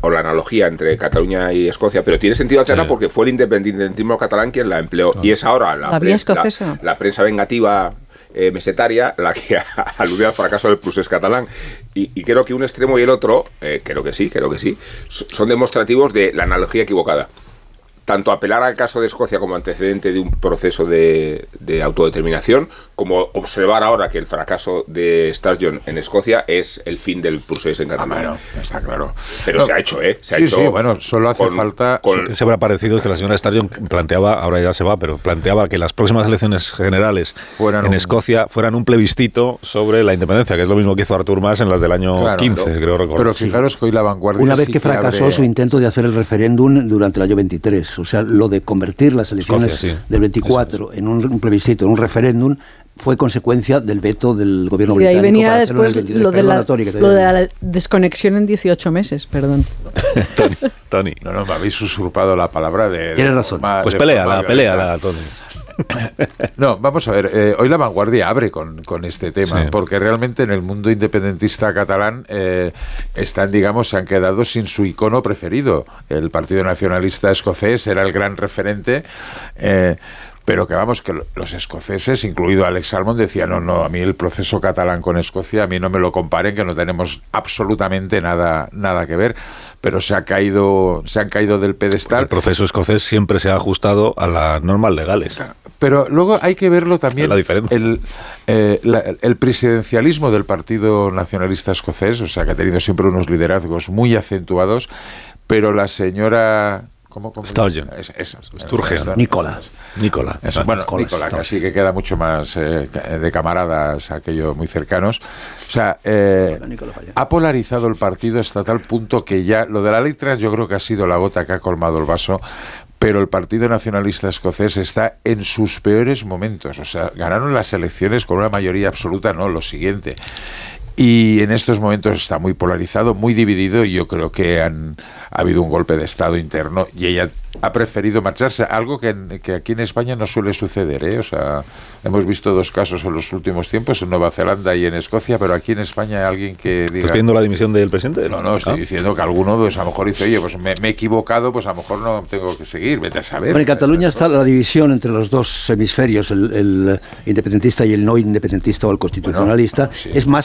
o la analogía entre Cataluña y Escocia, pero tiene sentido hacerla porque fue el independentismo catalán quien la empleó, y es ahora la, escocesa. la prensa vengativa eh, mesetaria la que alude al fracaso del procés catalán. Y, creo que un extremo y el otro, eh, creo que sí, creo que sí, son demostrativos de la analogía equivocada tanto apelar al caso de Escocia como antecedente de un proceso de, autodeterminación, como observar ahora que el fracaso de Sturgeon en Escocia es el fin del procés en Cataluña. Ah, está claro. Pero se ha hecho, ¿eh? Se ha hecho. Sí, bueno, solo hace falta. Con... Se habrá parecido que la señora Sturgeon planteaba, ahora ya se va, pero planteaba que las próximas elecciones generales en Escocia fueran un plebiscito sobre la independencia, que es lo mismo que hizo Artur Mas en las del año 15, creo recordar. Pero fijaros que hoy la vanguardia. Una vez que fracasó su intento de hacer el referéndum durante el año 23 o sea, lo de convertir las elecciones del 24 en un, plebiscito, en un referéndum, fue consecuencia del veto del gobierno Y de ahí británico. venía después 23. lo de, la, Tony, que te- lo de la desconexión en 18 meses, perdón. Tony. No, no, me habéis usurpado la palabra de... Tienes de razón. forma- Pues pelea, la pelea, la Tony. No, vamos a ver, eh, hoy la vanguardia abre con, con este tema, Sí. porque realmente en el mundo independentista catalán eh, están, digamos, se han quedado sin su icono preferido. El Partido Nacionalista Escocés era el gran referente. eh, pero que vamos, que lo- los escoceses, incluido Alex Salmond, decían, no, no, a mí el proceso catalán con Escocia, a mí no me lo comparen, que no tenemos absolutamente nada, nada que ver, pero se ha caído, se han caído del pedestal. El proceso escocés siempre se ha ajustado a las normas legales. Pero luego hay que verlo también La diferencia. el, eh, la- el presidencialismo del Partido Nacionalista Escocés, o sea, que ha tenido siempre unos liderazgos muy acentuados, pero la señora... ¿Cómo, cómo Sturgeon. Es, eso, Sturgeon. Nicola. Nicola. eso, bueno, Nicola, que así que queda mucho más eh, de camaradas, aquello muy cercanos. O sea, eh, ha polarizado el partido hasta tal punto que ya lo de la ley trans yo creo que ha sido la gota que ha colmado el vaso. Pero el Partido Nacionalista Escocés está en sus peores momentos. O sea, ganaron las elecciones con una mayoría absoluta, no, lo siguiente. Y en estos momentos está muy polarizado, muy dividido y yo creo que han, ha habido un golpe de Estado interno y ella ha preferido marcharse, algo que, en- que aquí en España no suele suceder. ¿eh? O sea, hemos visto dos casos en los últimos tiempos, en Nueva Zelanda y en Escocia, pero aquí en España hay alguien que diga... ¿Estás pidiendo la dimisión del presidente? No, no, estoy Ah. diciendo que alguno pues a lo mejor dice, oye, pues me, me he equivocado, pues a lo mejor no tengo que seguir, vete a saber. Bueno, en Cataluña está la división entre los dos hemisferios, el, el independentista y el no independentista o el constitucionalista. Es más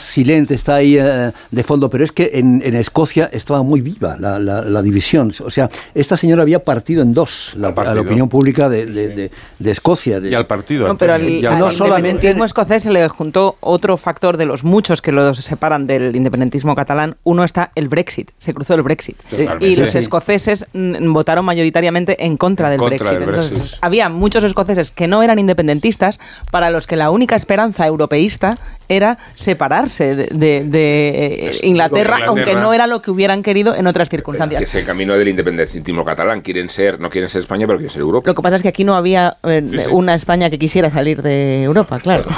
está ahí eh, de fondo, pero es que en, en Escocia estaba muy viva la, la- la división. O sea, esta señora había partido en dos, la, a la opinión pública de, de- de- de Escocia. de- Y al partido. No, pero al, y al al no solamente- independentismo escocés se le juntó otro factor de los muchos que los separan del independentismo catalán. Uno está el Brexit, se cruzó el Brexit. Totalmente. Y los escoceses mm, votaron mayoritariamente en contra, del, contra Brexit. del Entonces, Brexit. había muchos escoceses que no eran independentistas, para los que la única esperanza europeísta era separarse de, de- de, eh, Inglaterra, Inglaterra. aunque no era lo que hubieran querido en otras circunstancias. que es el camino del independentismo catalán. Quieren ser, no quieren ser España, pero quieren ser Europa. Lo que pasa es que aquí no había eh, Sí, sí. una España que quisiera salir de Europa, claro.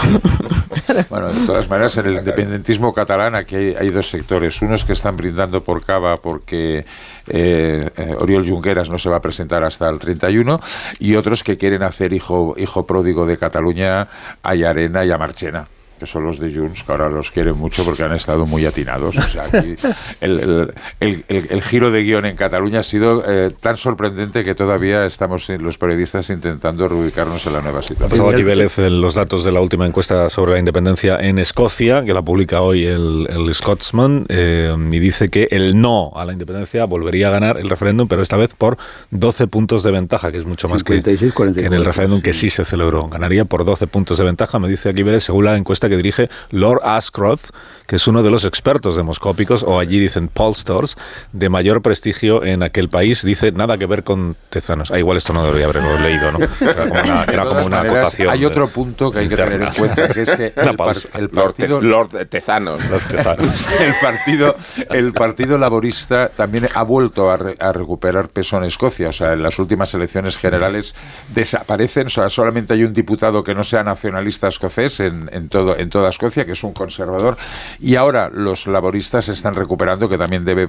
Bueno, de todas maneras, en el independentismo catalán aquí hay, hay dos sectores. Unos que están brindando por cava porque eh, eh, Oriol Junqueras no se va a presentar hasta el 31 y otros que quieren hacer hijo, hijo pródigo de Cataluña a Llarena y a Marchena que son los de Junts, que ahora los quieren mucho porque han estado muy atinados. O sea, aquí el, el- el- el- el giro de guion en Cataluña ha sido eh, tan sorprendente que todavía estamos los periodistas intentando reubicarnos en la nueva Ha situación. pasado aquí Vélez en los datos de la última encuesta sobre la independencia en Escocia, que la publica hoy el, el Scotsman, eh, y dice que el no a la independencia volvería a ganar el referéndum, pero esta vez por 12 puntos de ventaja, que es mucho más que, 56, que en el 44, referéndum que sí se celebró. Ganaría por 12 puntos de ventaja, me dice aquí Vélez, según la encuesta que dirige Lord Ashcroft, que es uno de los expertos demoscópicos, o allí dicen pollsters, de mayor prestigio en aquel país. Dice nada que ver con Tezanos. Ah, igual esto no debería haberlo leído, ¿no? Era como una, era como todas una maneras, acotación. Hay otro punto que hay que tener en cuenta, que es que el, par- pausa. el Lord, Te- partido... Lord Tezanos. Los tezanos. El partido, el partido laborista también ha vuelto a, re- a recuperar peso en Escocia. O sea, en las últimas elecciones generales desaparecen. O sea, solamente hay un diputado que no sea nacionalista escocés en, en todo, en toda Escocia, que es un conservador. Y ahora los laboristas se están recuperando, que también debe,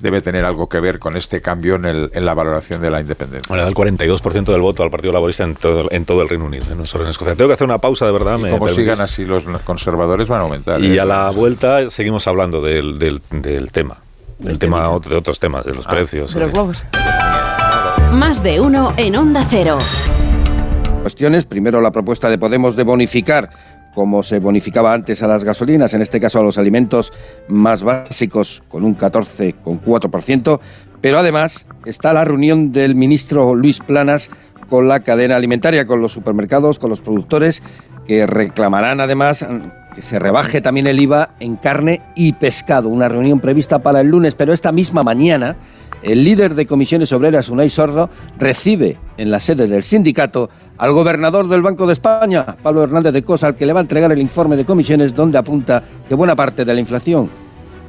debe tener algo que ver con este cambio en, el- en la valoración de la independencia. Da el 42% del voto al Partido Laborista en todo, el- en todo el Reino Unido, no solo en Escocia. Tengo que hacer una pausa, de verdad. Y me como permitís? sigan así los conservadores van a aumentar. Y ¿eh? a la vuelta seguimos hablando del, del, del tema. Del tema de otros temas, de los Ah. precios. De los globos. Más de uno en Onda Cero. Cuestiones. Primero, la propuesta de Podemos de bonificar, como se bonificaba antes a las gasolinas, en este caso a los alimentos más básicos, con un 14,4%. Pero además está la reunión del ministro Luis Planas con la cadena alimentaria, con los supermercados, con los productores, que reclamarán además que se rebaje también el IVA en carne y pescado. Una reunión prevista para el lunes, pero esta misma mañana el líder de comisiones obreras, Unai Sordo, recibe en la sede del sindicato al gobernador del Banco de España, Pablo Hernández de Cosa, al que le va a entregar el informe de comisiones donde apunta que buena parte de la inflación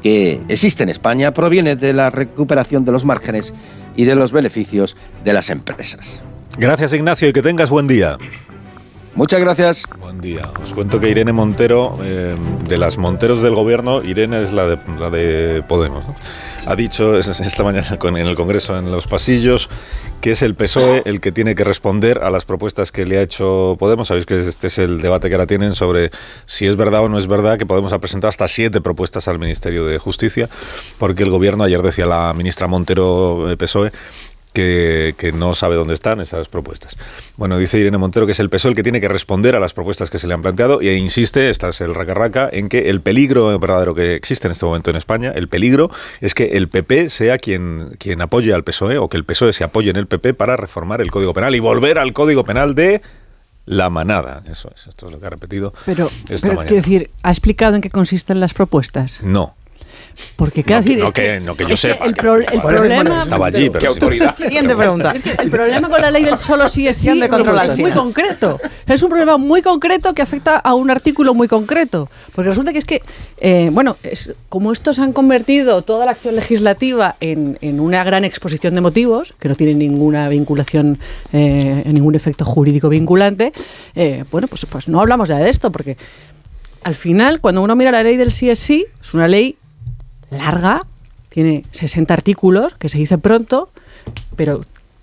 que existe en España proviene de la recuperación de los márgenes y de los beneficios de las empresas. Gracias, Ignacio, y que tengas buen día. Muchas gracias. Buen día. Os cuento que Irene Montero, eh, de las Monteros del gobierno, Irene es la de, la de Podemos. ¿no? Ha dicho esta mañana en el Congreso, en los pasillos, que es el PSOE el que tiene que responder a las propuestas que le ha hecho Podemos. Sabéis que este es el debate que ahora tienen sobre si es verdad o no es verdad que Podemos ha presentado hasta siete propuestas al Ministerio de Justicia, porque el gobierno, ayer decía la ministra Montero, eh, PSOE, que, que, no sabe dónde están esas propuestas. Bueno, dice Irene Montero que es el PSOE el que tiene que responder a las propuestas que se le han planteado y insiste, esta es el raca en que el peligro verdadero que existe en este momento en España, el peligro es que el PP sea quien, quien apoye al PSOE o que el PSOE se apoye en el PP para reformar el Código Penal y volver al Código Penal de la manada. Eso es, esto es lo que ha repetido. Pero, esta pero mañana. quiero decir, ¿ha explicado en qué consisten las propuestas? No. Porque, ¿qué no, decir? que, no, es que, que, no que yo es sepa. el, pro, el problema. Estaba allí, pero. ¿Qué autoridad? Siguiente pregunta. Es que el problema con la ley del solo sí es sí es, muy concreto. Es un problema muy concreto que afecta a un artículo muy concreto. Porque resulta que es que, eh, bueno, es, como estos han convertido toda la acción legislativa en, en, una gran exposición de motivos, que no tienen ninguna vinculación, eh, ningún efecto jurídico vinculante, eh, bueno, pues, pues no hablamos ya de esto, porque al final, cuando uno mira la ley del sí es sí, es una ley larga, tiene 60 artículos, que se dice pronto, pero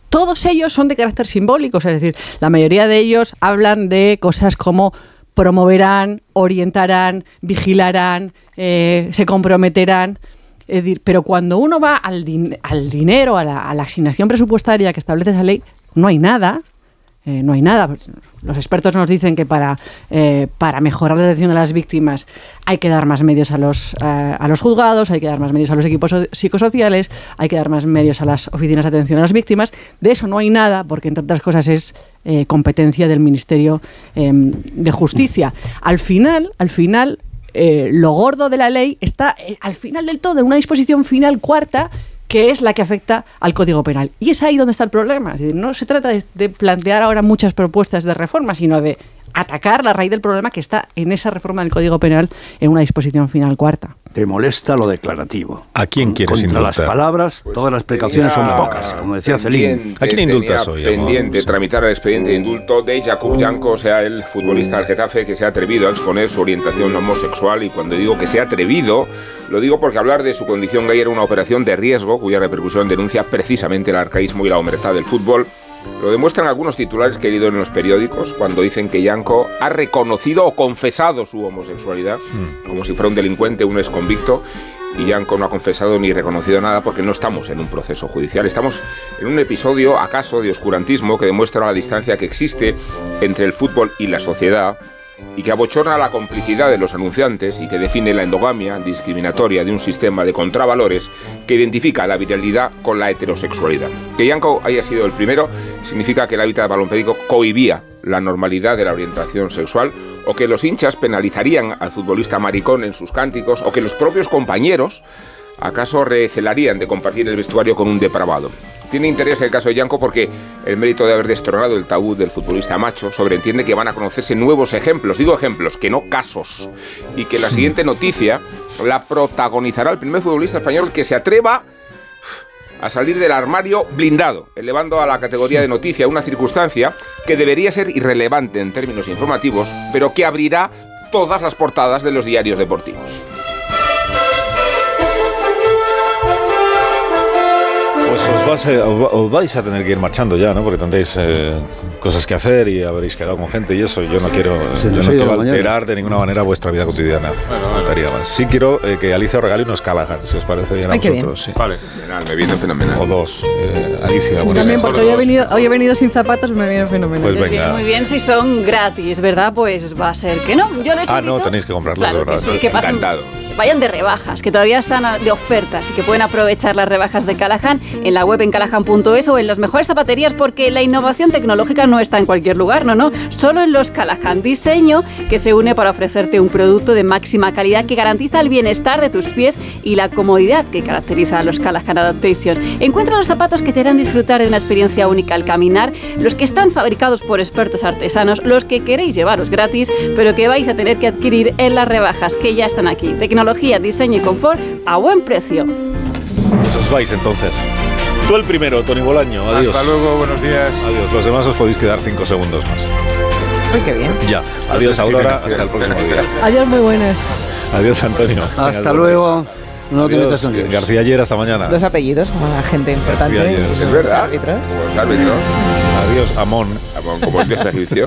todos ellos son de carácter simbólico, es decir, la mayoría de ellos hablan de cosas como promoverán, orientarán, vigilarán, eh, se comprometerán. Pero cuando uno va al, din al dinero, a la, a la, asignación presupuestaria que establece esa ley, no hay nada. Eh, no hay nada. Los expertos nos dicen que para, eh, para mejorar la atención de las víctimas hay que dar más medios a los, eh, a los juzgados, hay que dar más medios a los equipos psicosociales, hay que dar más medios a las oficinas de atención a las víctimas. De eso no hay nada, porque entre otras cosas es competencia del Ministerio de Justicia. Al final, al final, lo gordo de la ley está al final del todo, en una disposición final cuarta que es la que afecta al Código Penal. Y es ahí donde está el problema. No se trata de, de, plantear ahora muchas propuestas de reforma, sino de atacar la raíz del problema que está en esa reforma del Código Penal en una disposición final cuarta. Te molesta lo declarativo. ¿A quién quieres Contra indultar? las palabras, pues todas las precauciones son pocas, como decía Celín. ¿A quién indultas hoy? Pendiente tramitar el expediente de indulto de Jakub Janko, o sea, el futbolista del Getafe que se ha atrevido a exponer su orientación homosexual. Y cuando digo que se ha atrevido, lo digo porque hablar de su condión gay era una operación de riesgo cuya repercusión denuncia precisamente el arcaísmo y la homertad del fútbol. Lo demuestran algunos titulares que he leído en los periódicos cuando dicen que Yanko ha reconocido o confesado su homosexualidad, mm. como si fuera un delincuente, un exconvicto, y Yanko no ha confesado ni reconocido nada porque no estamos en un proceso judicial. Estamos en un episodio, acaso, de oscurantismo que demuestra la distancia que existe entre el fútbol y la sociedad y que abochorna la complicidad de los anunciantes y que define la endogamia discriminatoria de un sistema de contravalores que identifica la viralidad con la heterosexualidad. Que Yanko haya sido el primero significa que el hábitat balompédico cohibía la normalidad de la orientación sexual o que los hinchas penalizarían al futbolista maricón en sus cánticos o que los propios compañeros acaso recelarían de compartir el vestuario con un depravado. Tiene interés el caso de Yanko porque el mérito de haber destronado el tabú del futbolista macho sobreentiende que van a conocerse nuevos ejemplos, digo ejemplos, que no casos, y que la siguiente noticia la protagonizará el primer futbolista español que se atreva a salir del armario blindado, elevando a la categoría de noticia una circunstancia que debería ser irrelevante en términos informativos, pero que abrirá todas las portadas de los diarios deportivos. Vas a, os, vais a tener que ir marchando ya, ¿no? Porque tendréis eh, cosas que hacer y habréis quedado con gente y eso. Yo no quiero, yo no quiero alterar de ninguna manera vuestra vida cotidiana. Bueno, faltaría más. Sí quiero eh, que Alicia os regale unos Callahan, si os parece bien a Ay, vosotros. Sí. Vale, fenomenal, me viene fenomenal. O dos. Eh, Alicia, bueno, También porque hoy he, venido, hoy he venido sin zapatos, me viene fenomenal. Pues venga. Muy bien, si son gratis, ¿verdad? Pues va a ser que no. Yo les ah, invito, no, tenéis que comprarlos, claro, ¿verdad? Que sí, que pasen, Encantado. Vayan de rebajas, que todavía están de ofertas y que pueden aprovechar las rebajas de Callahan en la web en callahan.es o en las mejores zapaterías porque la innovación tecnológica no está en cualquier lugar, no, no, solo en los Callahan. Diseño que se une para ofrecerte un producto de máxima calidad que garantiza el bienestar de tus pies y la comodidad que caracteriza a los Callahan Adaptation. Encuentra los zapatos que te harán disfrutar de una experiencia única al caminar, los que están fabricados por expertos artesanos, los que queréis llevaros gratis, pero que vais a tener que adquirir en las rebajas que ya están aquí. Tecnología, diseño y confort a buen precio. Pues os vais entonces. Tú el primero, Tony Bolaño. Adiós. Hasta luego, buenos días. Adiós. Los demás os podéis quedar cinco segundos más. Uy, qué bien. Ya. Adiós, Aurora. Hasta el próximo día. Adiós, muy buenas. Adiós, Antonio. Hasta luego. No Adiós, caso ni- García Ayer, hasta mañana. Dos apellidos, como la gente importante. García Ayer. Es verdad. Árbitros. Como los árbitros. Adiós, Amón. Amón, como el dios egipcio.